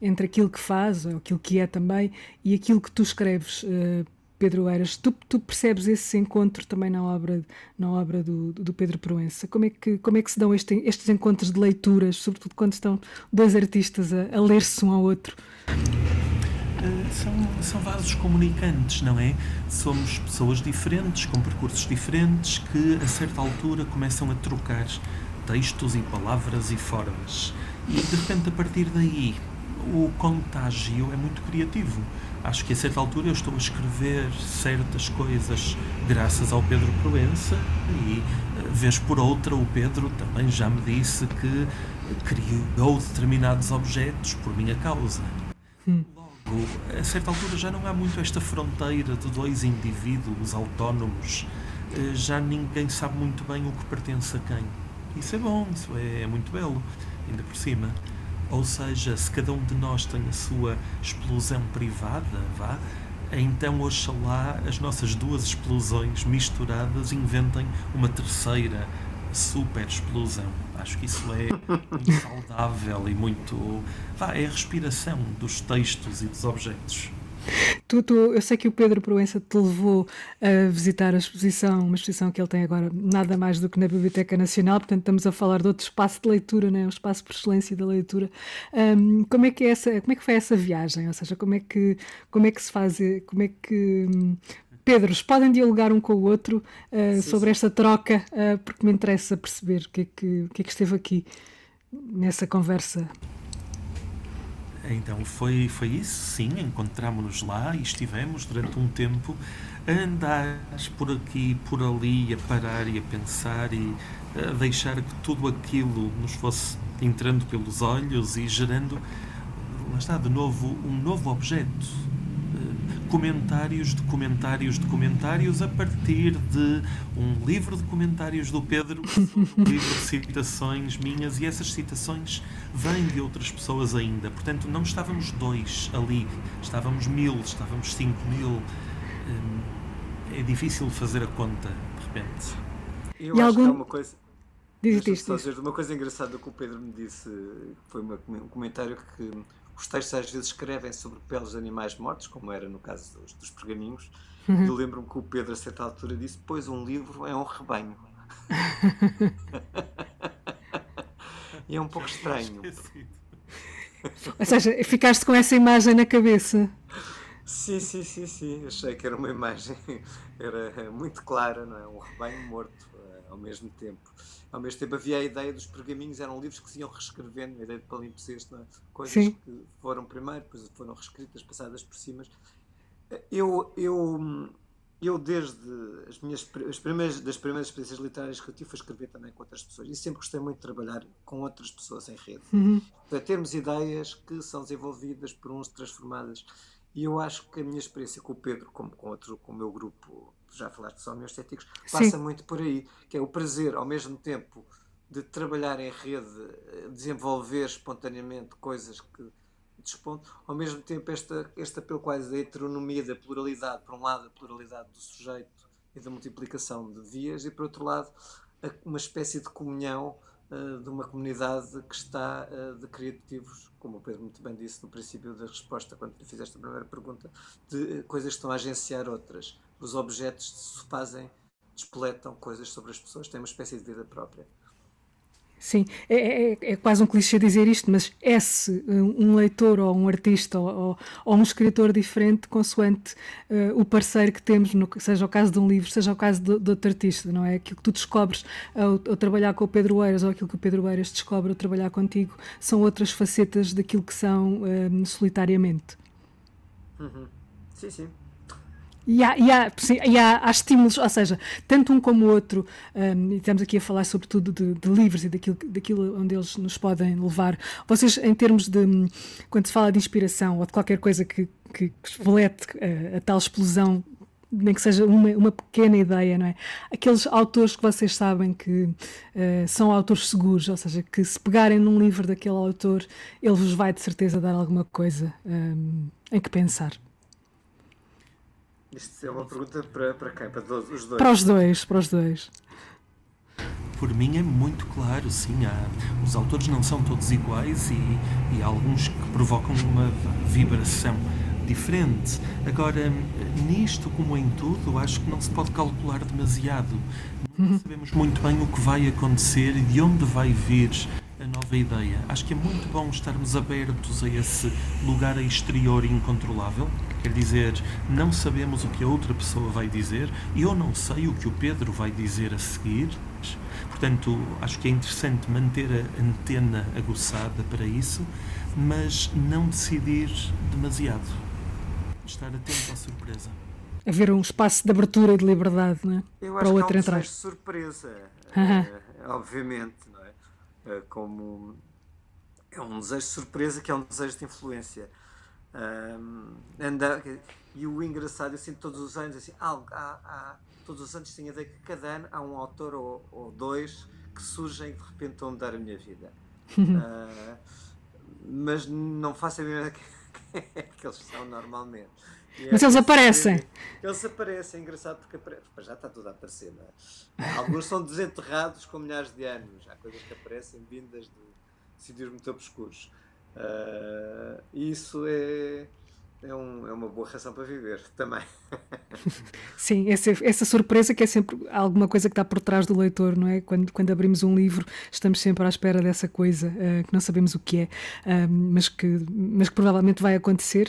entre aquilo que faz, ou aquilo que é também, e aquilo que tu escreves. Uh, Pedro Eiras. Tu, tu, percebes esse encontro também na obra, na obra do, do Pedro Proença? Como é que, como é que se dão este, estes encontros de leituras, sobretudo quando estão dois artistas a, a ler-se um ao outro? Uh, são, são vasos comunicantes, não é? Somos pessoas diferentes, com percursos diferentes, que a certa altura começam a trocar textos e palavras e formas. E de repente, a partir daí, o contágio é muito criativo. Acho que a certa altura eu estou a escrever certas coisas graças ao Pedro Proença e, eh, vez por outra, o Pedro também já me disse que criou determinados objetos por minha causa. Hum. Logo, a certa altura já não há muito esta fronteira de dois indivíduos autónomos. Eh, já ninguém sabe muito bem o que pertence a quem. Isso é bom, isso é, é muito belo, ainda por cima. Ou seja, se cada um de nós tem a sua explosão privada, vá, então oxalá as nossas duas explosões misturadas inventem uma terceira super explosão. Acho que isso é muito saudável e muito. Vá, é a respiração dos textos e dos objetos. Tu, tu, eu sei que o Pedro Proença te levou a visitar a exposição, uma exposição que ele tem agora nada mais do que na Biblioteca Nacional, portanto estamos a falar de outro espaço de leitura, né? um espaço por excelência da leitura. Um, como, é que é essa, como é que foi essa viagem? Ou seja, como é que, como é que se faz, como é que... Hum, Pedros, podem dialogar um com o outro uh, sim, sobre sim. esta troca, uh, porque me interessa perceber o que, é que, o que é que esteve aqui nessa conversa. Então foi, foi isso, sim, encontramos-nos lá e estivemos durante um tempo a andar por aqui, por ali, a parar e a pensar e a deixar que tudo aquilo nos fosse entrando pelos olhos e gerando, lá está, de novo, um novo objeto, comentários de comentários de comentários a partir de um livro de comentários do Pedro, um livro de citações minhas, e essas citações vêm de outras pessoas ainda. Portanto, não estávamos dois ali, estávamos mil, estávamos cinco mil. Hum, é difícil fazer a conta, de repente. Eu e acho algum... que há uma coisa. Diz, diz, diz. Uma coisa engraçada que o Pedro me disse, foi um comentário que os textos às vezes escrevem sobre peles de animais mortos, como era no caso dos, dos pergaminhos. Uhum. Eu lembro-me que o Pedro, a certa altura, disse: Pois um livro é um rebanho. e é um pouco estranho. Ou seja, ficaste com essa imagem na cabeça. Sim, sim, sim, sim. Achei que era uma imagem era muito clara, não é? Um rebanho morto ao mesmo tempo ao mesmo tempo havia a ideia dos pergaminhos, eram livros que se iam reescrevendo, a ideia de palimpseste, é? coisas Sim. que foram primeiro, depois foram reescritas, passadas por cima. Eu, eu, eu desde as minhas as primeiras, das primeiras experiências literárias que eu tive foi escrever também com outras pessoas e sempre gostei muito de trabalhar com outras pessoas em rede. Uhum. Para termos ideias que são desenvolvidas por uns transformadas. E eu acho que a minha experiência com o Pedro, como com outro, com o meu grupo já falaste só homeostéticos, passa Sim. muito por aí, que é o prazer, ao mesmo tempo, de trabalhar em rede, desenvolver espontaneamente coisas que despontam, ao mesmo tempo esta, este apelo quase da heteronomia, da pluralidade, por um lado a pluralidade do sujeito e da multiplicação de vias, e por outro lado uma espécie de comunhão uh, de uma comunidade que está uh, de criativos, como o Pedro muito bem disse no princípio da resposta, quando lhe fizeste a primeira pergunta, de uh, coisas que estão a agenciar outras os objetos se fazem, despoletam coisas sobre as pessoas, têm uma espécie de vida própria. Sim, é, é, é, quase um clichê dizer isto, mas é-se um leitor ou um artista ou, ou um escritor diferente consoante uh, o parceiro que temos, no, seja o caso de um livro, seja o caso de, de outro artista, não é? Aquilo que tu descobres ao, ao, trabalhar com o Pedro Eiras ou aquilo que o Pedro Eiras descobre ao trabalhar contigo são outras facetas daquilo que são uh, solitariamente. Uhum. Sim, sim. E há, e, há, sim, e há, há, estímulos, ou seja, tanto um como o outro, um, e estamos aqui a falar sobretudo de, de livros e daquilo, daquilo onde eles nos podem levar. Vocês, em termos de, quando se fala de inspiração ou de qualquer coisa que, que, que a, a, tal explosão, nem que seja uma, uma pequena ideia, não é? Aqueles autores que vocês sabem que uh, são autores seguros, ou seja, que se pegarem num livro daquele autor, ele vos vai de certeza dar alguma coisa um, em que pensar. Isto é uma pergunta para, para quem? Para os dois? Para os dois, para os dois. Por mim é muito claro, sim. Há, os autores não são todos iguais e, e há alguns que provocam uma vibração diferente. Agora, nisto, como em tudo, acho que não se pode calcular demasiado. Não sabemos muito bem o que vai acontecer e de onde vai vir a nova ideia. Acho que é muito bom estarmos abertos a esse lugar exterior incontrolável. Quer dizer, não sabemos o que a outra pessoa vai dizer, eu não sei o que o Pedro vai dizer a seguir. Portanto, acho que é interessante manter a antena aguçada para isso, mas não decidir demasiado. Estar atento à surpresa. Haver um espaço de abertura e de liberdade, não é? Eu para acho o que outro um entrar. desejo de surpresa, eh, obviamente, não é? Eh, como é um desejo de surpresa que é um desejo de influência. Anda- e o engraçado, eu sinto todos os anos, assim, há, há- há- todos os anos tenho a ideia que cada ano há um autor ou, ou dois que surgem e de repente estão a mudar a minha vida. Ah, mas não faço a mesma quem é que eles são normalmente. Mas é eles aparecem. Eles aparecem, é engraçado porque apare... Já está tudo a aparecer, é? Alguns são desenterrados com milhares de anos. Há coisas que aparecem vindas de sítios muito obscuros. E isso é, é, um- é uma boa razão para viver também. Sim, essa, essa surpresa que é sempre alguma coisa que está por trás do leitor, não é? Quando, quando abrimos um livro, estamos sempre à espera dessa coisa eh, que não sabemos o que é, ah, mas, que, mas que provavelmente vai acontecer.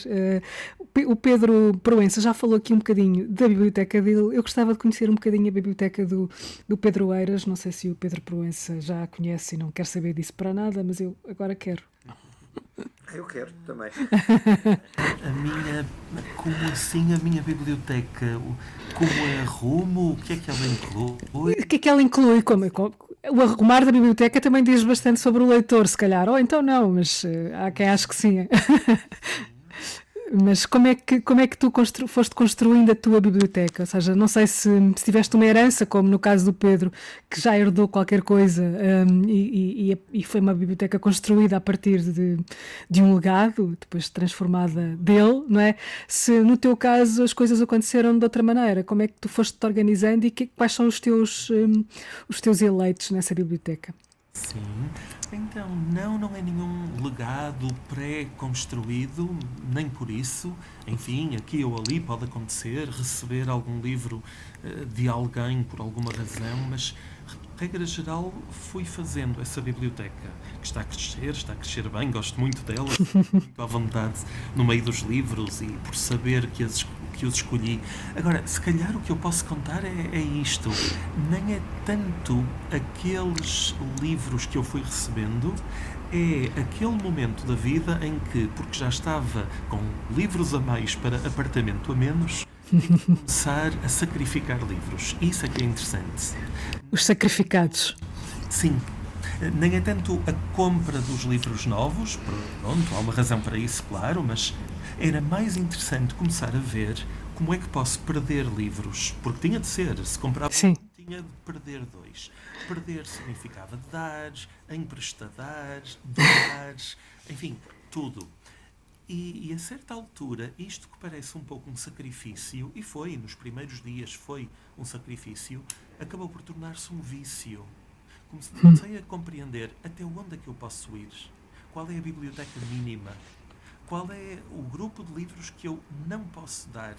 Pe- o Pedro Proença já falou aqui um bocadinho da biblioteca dele. Eu gostava de conhecer um bocadinho a biblioteca do, do Pedro Eiras. Não sei se o Pedro Proença já a conhece e não quer saber disso para nada, mas eu agora quero. Ah, Eu quero também. A minha. Como assim a minha biblioteca? O- Como é arrumo? O que é que ela inclui? O que é que ela inclui? Como, como- o arrumar da biblioteca também diz bastante sobre o leitor, se calhar. Ou então não, mas eh, há quem ache que sim. Mas como é que, como é que tu constru- foste construindo a tua biblioteca? Ou seja, não sei se, se tiveste uma herança, como no caso do Pedro, que já herdou qualquer coisa hum, e, e- e foi uma biblioteca construída a partir de, de um legado, depois transformada dele, não é? Se no teu caso as coisas aconteceram de outra maneira, como é que tu foste te organizando e que- quais são os teus, hum, os teus eleitos nessa biblioteca? Sim. Então, não, não é nenhum legado pré-construído, nem por isso. Enfim, aqui ou ali pode acontecer receber algum livro eh, de alguém por alguma razão, mas, regra geral, fui fazendo essa biblioteca, que está a crescer, está a crescer bem, gosto muito dela, muito à vontade no meio dos livros e por saber que, as, que os escolhi. Agora, se calhar o que eu posso contar é, é isto. Nem é tanto aqueles livros que eu fui recebendo, é aquele momento da vida em que, porque já estava com livros a mais para apartamento a menos, começar a sacrificar livros. Isso é que é interessante. Os sacrificados. Sim. Nem é tanto a compra dos livros novos, pronto, há uma razão para isso, claro, mas era mais interessante começar a ver como é que posso perder livros. Porque tinha de ser, se comprava Sim. um, tinha de perder dois. Perder significava dar, emprestadar, dar, enfim, tudo. E, e a certa altura, isto que parece um pouco um sacrifício, e foi, nos primeiros dias foi um sacrifício, acabou por tornar-se um vício. Comecei a compreender até onde é que eu posso ir, qual é a biblioteca mínima, qual é o grupo de livros que eu não posso dar,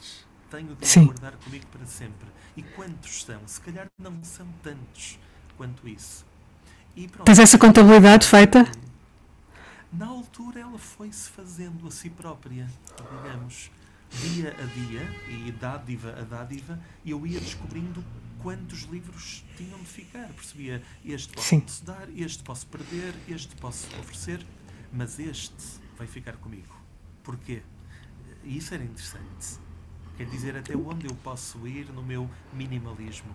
tenho de Sim. guardar comigo para sempre. E quantos são? Se calhar não são tantos quanto isso. E pronto. Tens essa contabilidade feita? Na altura ela foi-se fazendo a si própria, digamos, dia a dia, e dádiva a dádiva, e eu ia descobrindo quantos livros tinham de ficar. Percebia, este Sim. posso dar, este posso perder, este posso oferecer, mas este vai ficar comigo. Porquê? E isso era interessante. Quer dizer, até onde eu posso ir no meu minimalismo.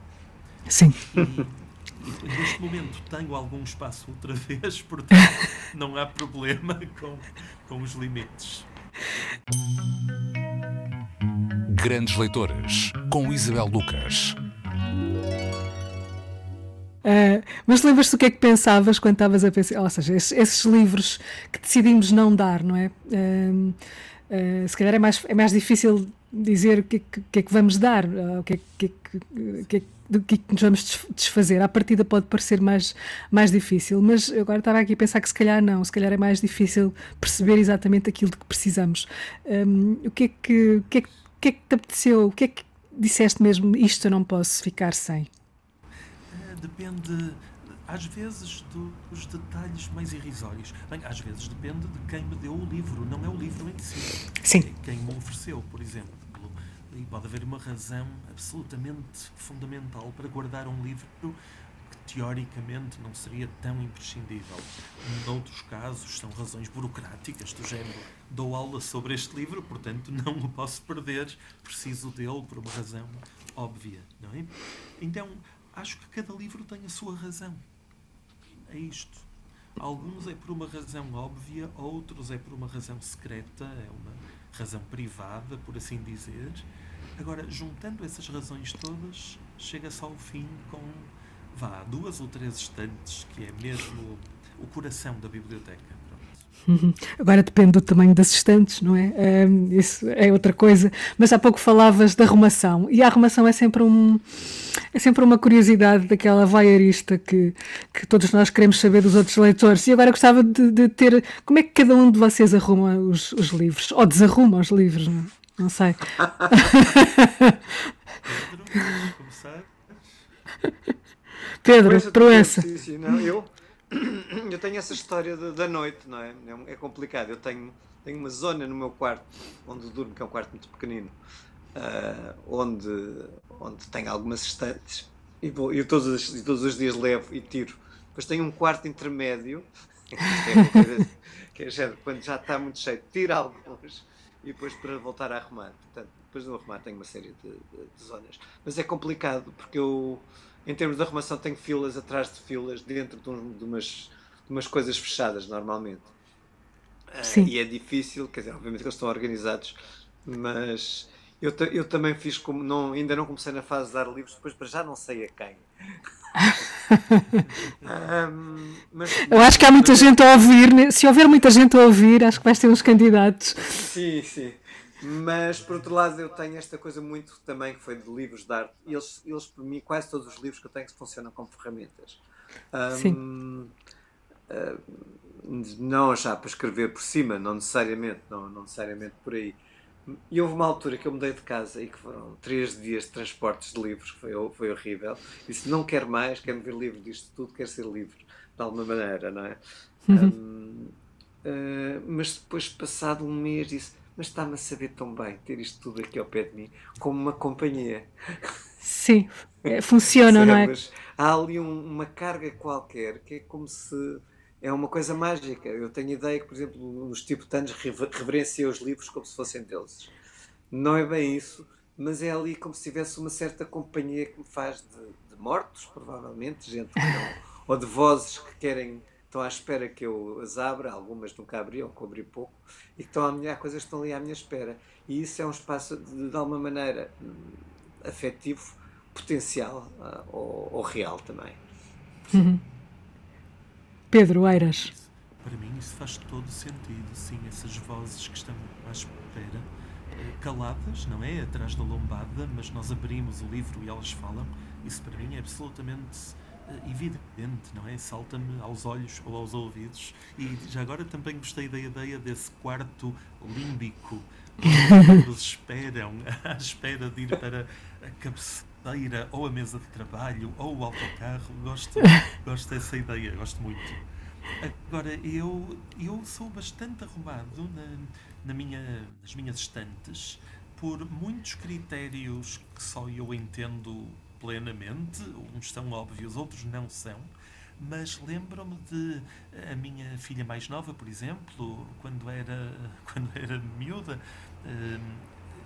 Sim. E, e neste momento tenho algum espaço outra vez, portanto não há problema com, com os limites. Grandes Leitores, com Isabel Lucas. Ah, mas lembras-te o que é que pensavas quando estavas a pensar? Ou seja, esses, esses livros que decidimos não dar, não é? Ah, ah, se calhar é mais, é mais difícil dizer o que, é que, que é que vamos dar, ah, o que é, que, que é que- do que nos vamos desfazer. À partida pode parecer mais, mais difícil, mas eu agora estava aqui a pensar que se calhar não, se calhar é mais difícil perceber exatamente aquilo de que precisamos. Um, o, que é que, o, que é o que é que te apeteceu? O que é que disseste mesmo? Isto eu não posso ficar sem? Depende às vezes dos detalhes mais irrisórios. Bem, às vezes depende de quem me deu o livro, não é o livro em si. Sim. É quem me ofereceu, por exemplo. E pode haver uma razão absolutamente fundamental para guardar um livro que teoricamente não seria tão imprescindível. Noutros casos são razões burocráticas do género. Dou aula sobre este livro, portanto não o posso perder, preciso dele por uma razão óbvia, não é? Então, acho que cada livro tem a sua razão é isto. Alguns é por uma razão óbvia, outros é por uma razão secreta, é uma razão privada, por assim dizer. Agora, juntando essas razões todas, chega-se ao fim com, vá, duas ou três estantes, que é mesmo o coração da biblioteca. Agora depende do tamanho das estantes, não é? Um, isso é outra coisa. Mas há pouco falavas da arrumação. E a arrumação é sempre, um, é sempre uma curiosidade daquela vaiarista que, que todos nós queremos saber dos outros leitores. E agora gostava de, de ter. Como é que cada um de vocês arruma os, os livros? Ou desarruma os livros? Não, não sei. Pedro, Proença. Sim, sim, não, eu? Eu tenho essa história da noite, não é? É, é complicado. Eu tenho, tenho uma zona no meu quarto onde durmo, que é um quarto muito pequenino, uh, onde, onde tenho algumas estantes e, vou, eu todos, os, todos os dias levo e tiro. Depois tenho um quarto intermédio, que é, que quando já está muito cheio, tiro alguns e depois para voltar a arrumar. Portanto, depois de arrumar tenho uma série de, de, de zonas. Mas é complicado porque eu em termos de arrumação, tenho filas atrás de filas dentro de, um, de, umas, de umas coisas fechadas, normalmente. Ah, Sim. E é difícil, quer dizer, obviamente que eles estão organizados, mas eu, eu também fiz como. Não, ainda não comecei na fase de dar livros, depois para já não sei a quem. um, mas, eu acho que há muita mas, gente a ouvir. Né? Se houver muita gente a ouvir, acho que vais ter uns candidatos. Sim, sim. Mas, por outro lado, eu tenho esta coisa muito também que foi de livros de arte. Eles, eles para mim, quase todos os livros que eu tenho funcionam como ferramentas. Sim. Um, uh, não já para escrever por cima, não necessariamente, não, não necessariamente por aí. E houve uma altura que eu mudei de casa e que foram três dias de transportes de livros, que foi, foi horrível. Disse: não quero mais, quero ver livro disto tudo, quero ser livre, de alguma maneira, não é? Uhum. Um, uh, mas depois, passado um mês, disse: mas está-me a saber tão bem ter isto tudo aqui ao pé de mim, como uma companhia. Sim, é, funciona, não é? Há ali um, uma carga qualquer que é como se. É uma coisa mágica. Eu tenho ideia que, por exemplo, nos tibetanos reverenciam os livros como se fossem deuses. Não é bem isso, mas é ali como se tivesse uma certa companhia que me faz de, de mortos, provavelmente, gente não, ou de vozes que querem estão à espera que eu as abra, algumas nunca abriam, cobri pouco, e que estão a minha, coisas estão ali à minha espera. E isso é um espaço de, de alguma maneira afetivo, potencial uh, ou, ou, real também. Uhum. Pedro Eiras. Para mim isso faz todo sentido, sim, essas vozes que estão à espera, eh, caladas, não é? Atrás da lombada, mas nós abrimos o livro e elas falam. Isso para mim é absolutamente evidente, não é? Salta-me aos olhos ou aos ouvidos. E já agora também gostei da ideia desse quarto límbico, onde todos esperam, à espera de ir para a cabeceira ou a mesa de trabalho ou o autocarro. Gosto, gosto dessa ideia, gosto muito. Agora, eu, eu sou bastante arrumado na, na minha, nas minhas estantes por muitos critérios que só eu entendo plenamente, uns são óbvios, outros não são, mas lembro-me de a minha filha mais nova, por exemplo, quando era, quando era miúda, hum,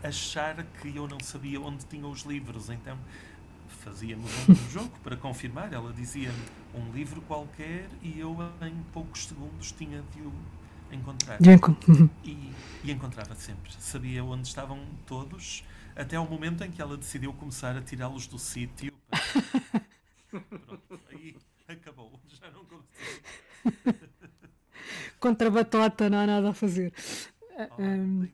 achar que eu não sabia onde tinham os livros, então fazíamos um jogo para confirmar. Ela dizia-me um livro qualquer e eu em poucos segundos tinha de o encontrar. E, e encontrava sempre. Sabia onde estavam todos até ao momento em que ela decidiu começar a tirá-los do sítio. Pronto, aí acabou, já não consegui. Contra a batota não há nada a fazer. Oh, um,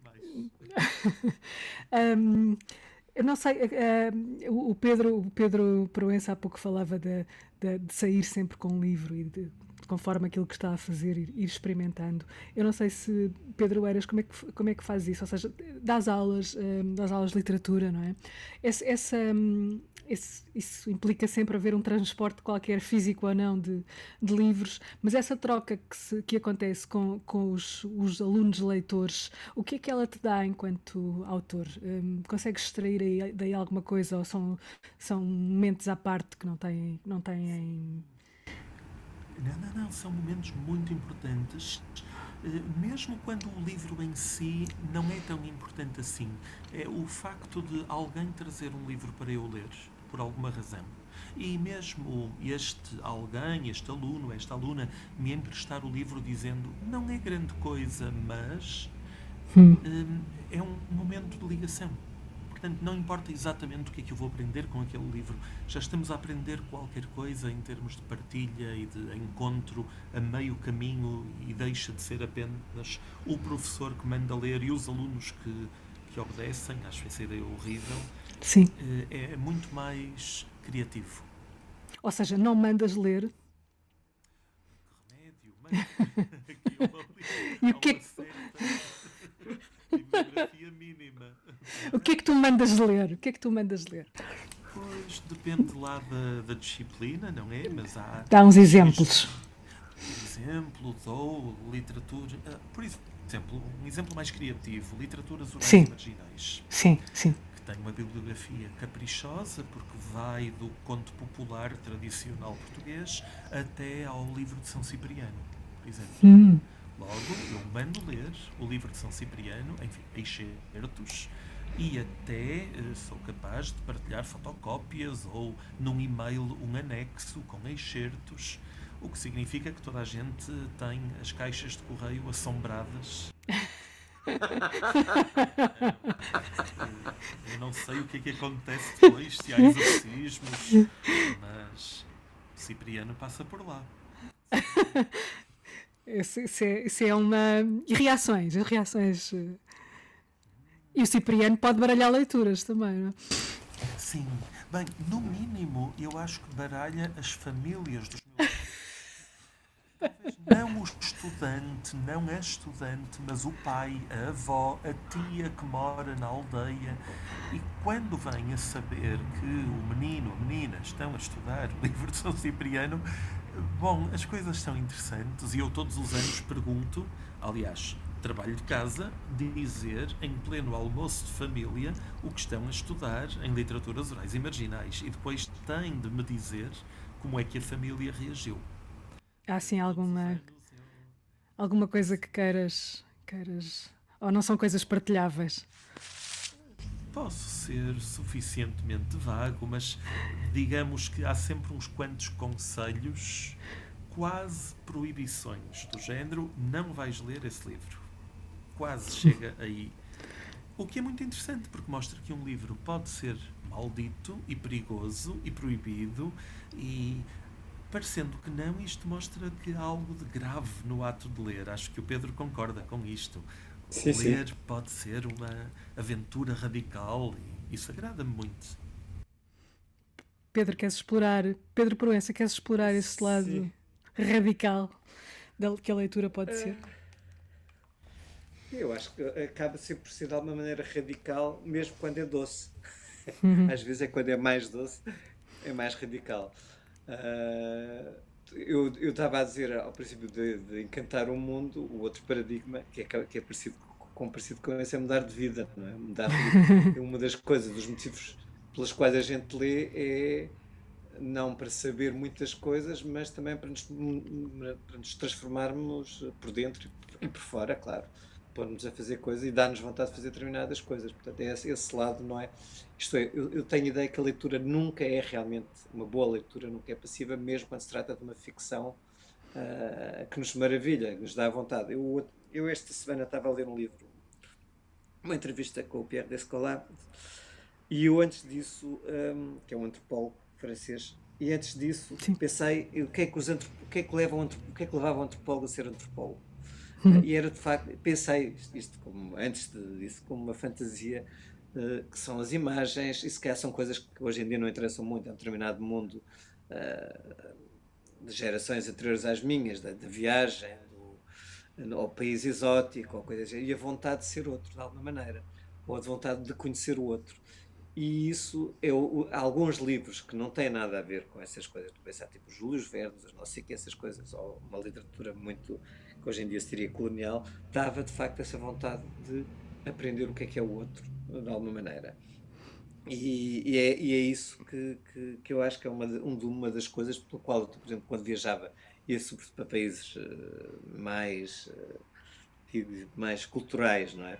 um, Eu não sei, uh, o Pedro, o Pedro Proença há pouco falava de, de, de sair sempre com um livro e de conforme aquilo que está a fazer, ir, ir, experimentando. Eu não sei se, Pedro Eiras, como é que, como é que faz isso? Ou seja, das aulas, um, das aulas de literatura, não é? Essa, um, esse, isso implica sempre haver um transporte qualquer, físico ou não, de, de livros, mas essa troca que, se, que acontece com, com os, os, alunos leitores, o que é que ela te dá enquanto autor? Um, consegues extrair daí alguma coisa ou são, são momentos à parte que não têm, não têm não, não, não, são momentos muito importantes, eh, mesmo quando o livro em si não é tão importante assim. É o facto de alguém trazer um livro para eu ler, por alguma razão. E mesmo este alguém, este aluno, esta aluna, me emprestar o livro dizendo não é grande coisa, mas hum. Eh, é um momento de ligação Portanto, não importa exatamente o que é que eu vou aprender com aquele livro, já estamos a aprender qualquer coisa em termos de partilha e de encontro a meio caminho e deixa de ser apenas o professor que manda ler e os alunos que, que obedecem. Acho essa ideia horrível. Sim. Eh, é muito mais criativo. Ou seja, não mandas ler. Remédio, manda. e o que é que. Bibliografia. O que é que tu mandas ler? O que é que tu mandas ler? Pois depende lá da, da disciplina, não é? Mas há. Dá uns exemplos. Exemplos ou literatura. Ah, por exemplo, um exemplo mais criativo: literaturas orais sim. marginais. Sim, sim. Que tem uma bibliografia caprichosa, porque vai do conto popular tradicional português até ao livro de São Cipriano, por exemplo. Hum. Logo, eu mando ler o livro de São Cipriano, enfim, excertos, e até uh, sou capaz de partilhar fotocópias ou num e-mail um anexo com excertos, o que significa que toda a gente tem as caixas de correio assombradas. Eu não sei o que é que acontece depois, se há exorcismos, mas Cipriano passa por lá. Isso, isso, é, isso é uma. E reações, reações. E o Cipriano pode baralhar leituras também, não é? Sim. Bem, no mínimo, eu acho que baralha as famílias dos meus. Não o estudante, não a estudante, mas o pai, a avó, a tia que mora na aldeia. E quando vem a saber que o menino, a menina estão a estudar o livro de São Cipriano, Bom, as coisas são interessantes e eu todos os anos pergunto, aliás, trabalho de casa, dizer em pleno almoço de família o que estão a estudar em literaturas orais e marginais e depois têm de me dizer como é que a família reagiu. Há assim alguma alguma coisa que queiras, queiras ou não são coisas partilháveis? Posso ser suficientemente vago, mas digamos que há sempre uns quantos conselhos, quase proibições do género: não vais ler esse livro. Quase chega aí. O que é muito interessante, porque mostra que um livro pode ser maldito e perigoso e proibido e parecendo que não, isto mostra que há algo de grave no ato de ler. Acho que o Pedro concorda com isto. Sim, Ler sim. pode ser uma aventura radical e isso agrada-me muito. Pedro, queres explorar, Pedro Proença, queres explorar esse lado sim. radical que a leitura pode ser? Eu acho que acaba sempre por ser de alguma maneira radical, mesmo quando é doce. Uhum. Às vezes é quando é mais doce, é mais radical. Uh, eu, eu estava a dizer ao princípio de, de, encantar o mundo, o outro paradigma, que é, que é parecido com, parecido com esse, é mudar de vida. Não é? Mudar de vida. Uma das coisas, dos motivos pelas quais a gente lê é não para saber muitas coisas, mas também para nos, para nos transformarmos por dentro e por fora, claro pôr-nos a fazer coisas e dar-nos vontade de fazer determinadas coisas. Portanto, é esse, lado, não é? Isto é, eu, eu, tenho a ideia que a leitura nunca é realmente, uma boa leitura nunca é passiva, mesmo quando se trata de uma ficção uh, que nos maravilha, que nos dá vontade. Eu, eu esta semana estava a ler um livro, uma entrevista com o Pierre Descolat, e eu antes disso, um, que é um antropólogo francês, e antes disso Sim. pensei o que é que os o que é que leva o que é que levava o antropólogo a ser antropólogo? Uhum. E era de facto, pensei isto como, antes disso como uma fantasia, uh, que são as imagens, e se calhar são coisas que hoje em dia não interessam muito a um determinado mundo uh, de gerações anteriores às minhas, da, da viagem, do, ao país exótico, ou coisas assim, e a vontade de ser outro, de alguma maneira, ou a vontade de conhecer o outro. E isso, eu, alguns livros que não têm nada a ver com essas coisas, de pensar tipo Júlio Verdes, não sei que essas coisas, ou uma literatura muito, que hoje em dia seria colonial, dava de facto essa vontade de aprender o que é que é o outro, de alguma maneira. E, e, é, e é, isso que, que, que, eu acho que é uma, uma das coisas pelo qual, por exemplo, quando viajava, ia sobretudo para países uh, mais, uh, mais culturais, não é?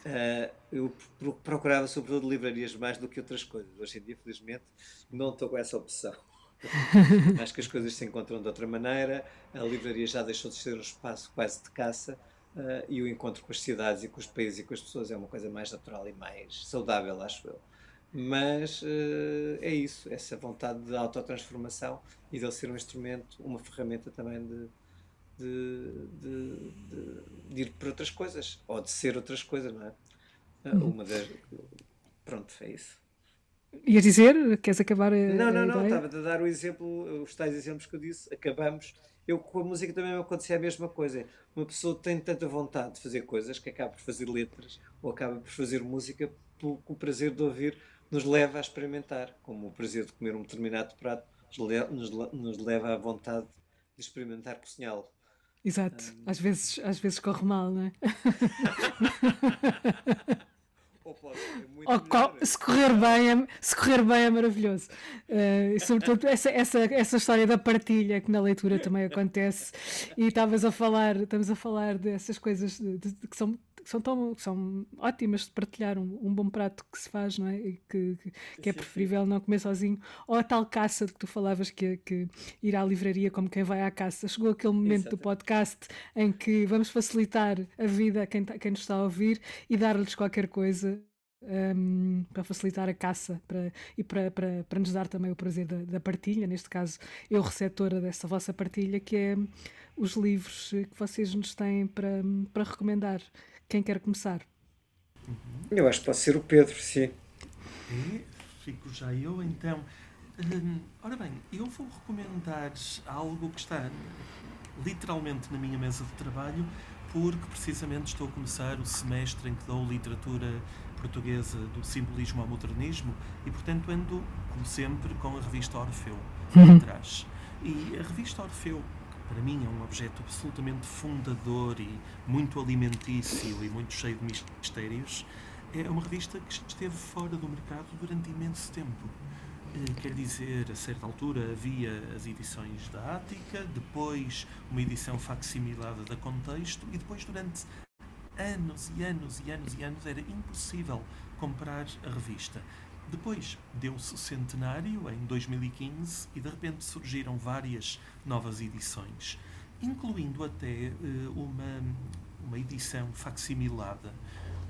Uh, eu procurava sobretudo livrarias mais do que outras coisas. Hoje em dia, felizmente, não estou com essa opção. Acho que as coisas se encontram de outra maneira. A livraria já deixou de ser um espaço quase de caça uh, e o encontro com as cidades e com os países e com as pessoas é uma coisa mais natural e mais saudável, acho eu. Mas uh, é isso, essa vontade de autotransformação e de ele ser um instrumento, uma ferramenta também de, de, de, de, de ir por outras coisas, ou de ser outras coisas, não é? Ah, uhum. Uma das. Pronto, é isso. Ias dizer? Queres acabar? A, não, não, não, estava a dar o exemplo, os tais exemplos que eu disse, acabamos. Eu com a música também acontecia a mesma coisa. Uma pessoa tem tanta vontade de fazer coisas que acaba por fazer letras ou acaba por fazer música com o prazer de ouvir nos leva a experimentar, como o prazer de comer um determinado prato nos, nos leva à vontade de experimentar cozinhá-lo. Exato, um... às, vezes, às vezes corre mal, não é? Ser muito Ou, se, correr bem é, se correr bem é maravilhoso. Uh, e sobretudo essa, essa, essa história da partilha que na leitura também acontece. E estavas a falar, estamos a falar dessas coisas de, de, que são são, tão, são ótimas de partilhar um, um, bom prato que se faz, não é? E que, que, que é preferível não comer sozinho. Ou a tal caça de que tu falavas, que, que ir à livraria como quem vai à caça. Chegou aquele momento do podcast em que vamos facilitar a vida a quem, tá, quem nos está a ouvir e dar-lhes qualquer coisa um, para facilitar a caça para, e para, para, para nos dar também o prazer da, da, partilha, neste caso eu receptora dessa vossa partilha, que é os livros que vocês nos têm para, para recomendar. Quem quer começar? Uhum. Eu acho que pode ser o Pedro, sim. E fico já eu então. Hum, ora bem, eu vou recomendar algo que está literalmente na minha mesa de trabalho, porque precisamente estou a começar o semestre em que dou literatura portuguesa do simbolismo ao modernismo e, portanto, ando, como sempre, com a revista Orfeu uhum. atrás. E a revista Orfeu para mim é um objeto absolutamente fundador e muito alimentício e muito cheio de mistérios, é uma revista que esteve fora do mercado durante imenso tempo. Eh, quer dizer, a certa altura havia as edições da Ática, depois uma edição facsimilada da Contexto e depois durante anos e anos e anos e anos era impossível comprar a revista. Depois deu-se o centenário, em 2015, e de repente surgiram várias novas edições, incluindo até uh, uma, uma edição facsimilada,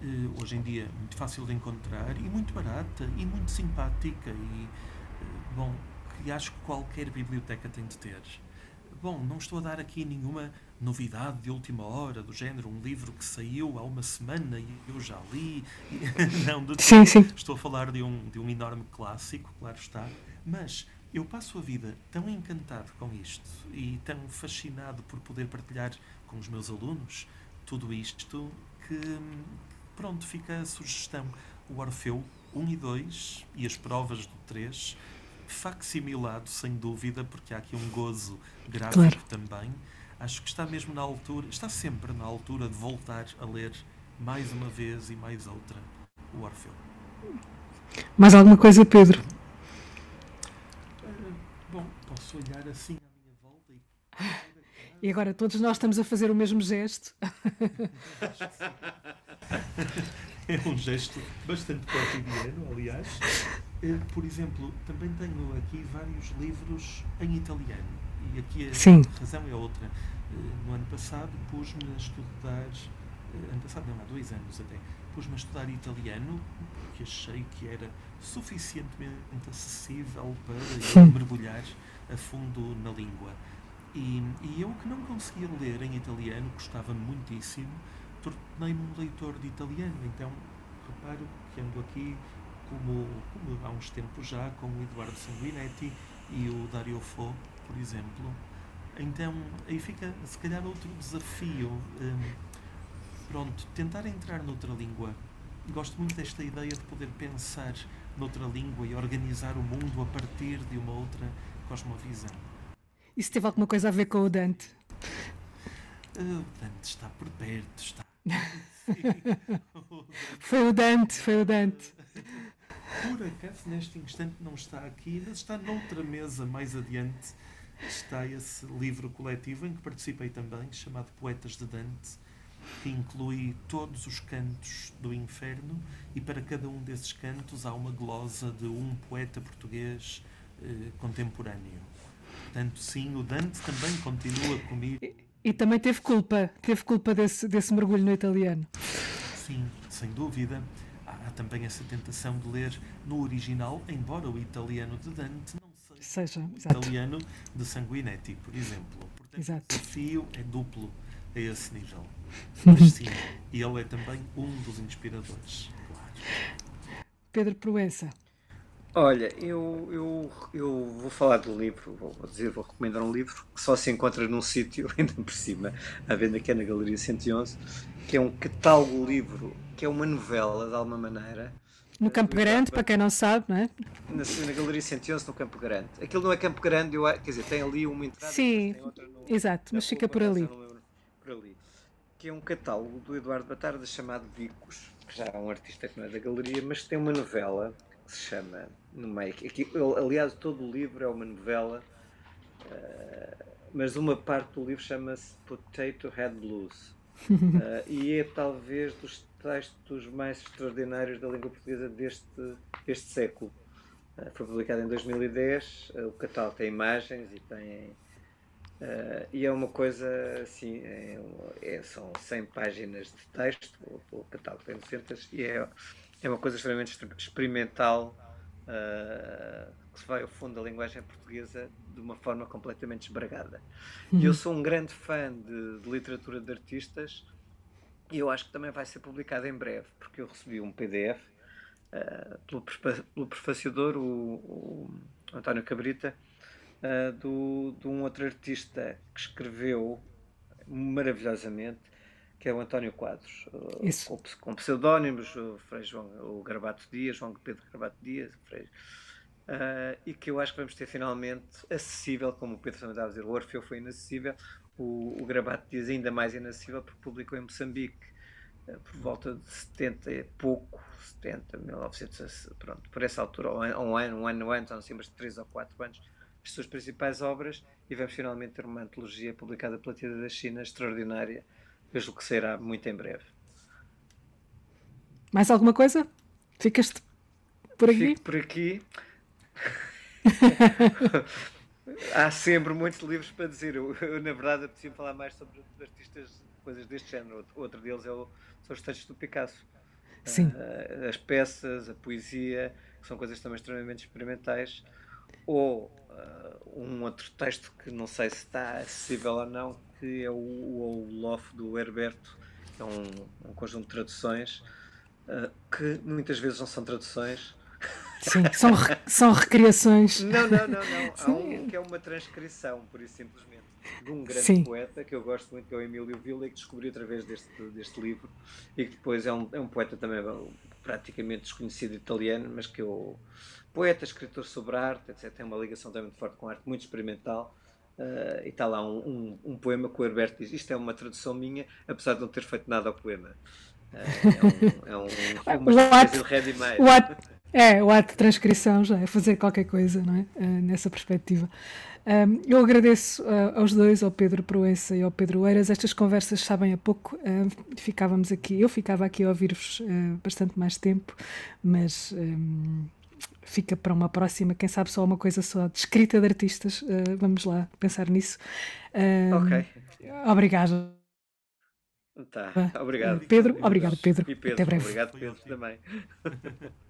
uh, hoje em dia muito fácil de encontrar e muito barata e muito simpática e, uh, bom, que acho que qualquer biblioteca tem de ter. Bom, não estou a dar aqui nenhuma novidade de última hora, do género, um livro que saiu há uma semana e eu já li. não, de sim, sim. estou a falar de um, de um enorme clássico, claro está, mas eu passo a vida tão encantado com isto e tão fascinado por poder partilhar com os meus alunos tudo isto que, pronto, fica a sugestão. O Orfeu 1 e 2 e as provas do 3, facsimilado, sem dúvida, porque há aqui um gozo gráfico claro. também acho que está mesmo na altura, está sempre na altura de voltar a ler mais uma vez e mais outra o Orfeu. Mais alguma coisa, Pedro? Uh, bom, posso olhar assim à minha volta e. E agora todos nós estamos a fazer o mesmo gesto. é um gesto bastante cotidiano, aliás. Eh, por exemplo, também tenho aqui vários livros em italiano e aqui a Sim. razão é outra. Eh, no ano passado pus-me a estudar, eh, ano passado não, há dois anos até, pus-me a estudar italiano, porque achei que era suficientemente acessível para mergulhar a fundo na língua. E, e, eu que não conseguia ler em italiano, gostava muitíssimo, tornei-me um leitor de italiano, então reparo que ando aqui como, como há uns tempos já com o Eduardo Sanguinetti e o Dario Fo, por exemplo. Então aí fica se calhar outro desafio. Um, pronto, tentar entrar noutra língua. Gosto muito desta ideia de poder pensar noutra língua e organizar o mundo a partir de uma outra cosmovisão. Isso teve alguma coisa a ver com o Dante? Uh, o Dante está por perto, está. foi o Dante, foi o Dante. Por acaso, neste instante, não está aqui, mas está noutra mesa mais adiante. Está esse livro coletivo em que participei também, chamado Poetas de Dante, que inclui todos os cantos do inferno e para cada um desses cantos há uma glosa de um poeta português eh, contemporâneo. Portanto, sim, o Dante também continua comigo. E, e também teve culpa, teve culpa desse, desse mergulho no italiano. Sim, sem dúvida há também essa tentação de ler no original, embora o italiano de Dante seja, exato. italiano de Sanguinetti, por exemplo. Portanto, exato. o desafio é duplo a esse nível. Mas sim, ele é também um dos inspiradores, claro. Pedro Proença. Olha, eu, eu, eu vou falar do livro, vou dizer, vou recomendar um livro que só se encontra num sítio, ainda por cima, à venda aqui é na Galeria 111, que é um catálogo livro que é uma novela, de alguma maneira. No Campo Grande, para quem não sabe, não é? Na, na Galeria 111, no Campo Grande. Aquilo não é Campo Grande, eu, quer dizer, tem ali uma entrada. Sim, no, exato, mas fica por ali. por ali. Que é um catálogo do Eduardo Batarda chamado Vicos, que já é um artista que não é da galeria, mas tem uma novela que se chama no meio. Aqui, aliás, todo o livro é uma novela, uh, mas uma parte do livro chama-se Potato Head Blues. Uh, e é talvez dos textos mais extraordinários da língua portuguesa deste, deste século. Uh, foi publicado em 2010, uh, o catálogo tem imagens e tem. Uh, e é uma coisa assim, é, é, são 100 páginas de texto, o, o catálogo tem 200, e é, é uma coisa extremamente experimental que se vai ao fundo da linguagem portuguesa de uma forma completamente esbragada. E eu sou um grande fã de, de literatura de artistas e eu acho que também vai ser publicado em breve, porque eu recebi um PDF uh, eh, pelo, pelo prefaciador, o, o António Cabrita, uh, do, de um outro artista que escreveu maravilhosamente, que é o António Quadros, uh, com, com pseudónimos, o Frei João, o Garbato Dias, João Pedro Garbato Dias, Frei, Uh, e que eu acho que vamos ter finalmente acessível, como o Pedro também estava a dizer, o Orfeu foi inacessível, o, o Grabato diz ainda mais inacessível porque publicou em Moçambique por volta de 70 e pouco, 70, 1900, pronto, por essa altura, um ano, um ano antes, não sei, mas 3 ou 4 anos, as suas principais obras e vamos finalmente ter uma antologia publicada pela Tida da China extraordinária, vejo que será muito em breve. Mais alguma coisa? Ficas por aqui? Fico por aqui. Há sempre muitos livros para dizer. Eu, eu na verdade, preciso falar mais sobre artistas, coisas deste género. Outro deles é o, são os textos do Picasso. Sim. Uh, as peças, a poesia, que são coisas também extremamente experimentais. Ou uh, um outro texto que não sei se está acessível ou não, que é o, o, o Lof do Herberto, que é um, um conjunto de traduções, uh, que muitas vezes não são traduções, Sim, são, são recriações. Não, não, não, não. Há um que é uma transcrição, por isso simplesmente, de um grande Sim. poeta que eu gosto muito, que é o Emílio Villa, e que descobri através deste, deste livro, e que depois é um, é um poeta também praticamente desconhecido italiano, mas que eu. Poeta, escritor sobre arte, etc. Tem uma ligação também muito forte com arte, muito experimental. Uh, e está lá um, um, um, poema que o Herberto diz: Isto é uma tradução minha, apesar de não ter feito nada ao poema. Uh, é um, é um, é uma espécie de ready-made. É, o ato de transcrição já é fazer qualquer coisa, não é? Uh, nessa perspectiva. Um, eu agradeço uh, aos dois, ao Pedro Proença e ao Pedro Eiras. Estas conversas sabem a pouco. Uh, ficávamos aqui, eu ficava aqui a ouvir-vos bastante mais tempo, mas um, fica para uma próxima. Quem sabe só uma coisa só de escrita de artistas. vamos lá pensar nisso. ok. Obrigado. Tá, obrigado. Pedro, obrigado, Pedro. E Pedro, Até breve. Obrigado, Pedro, também.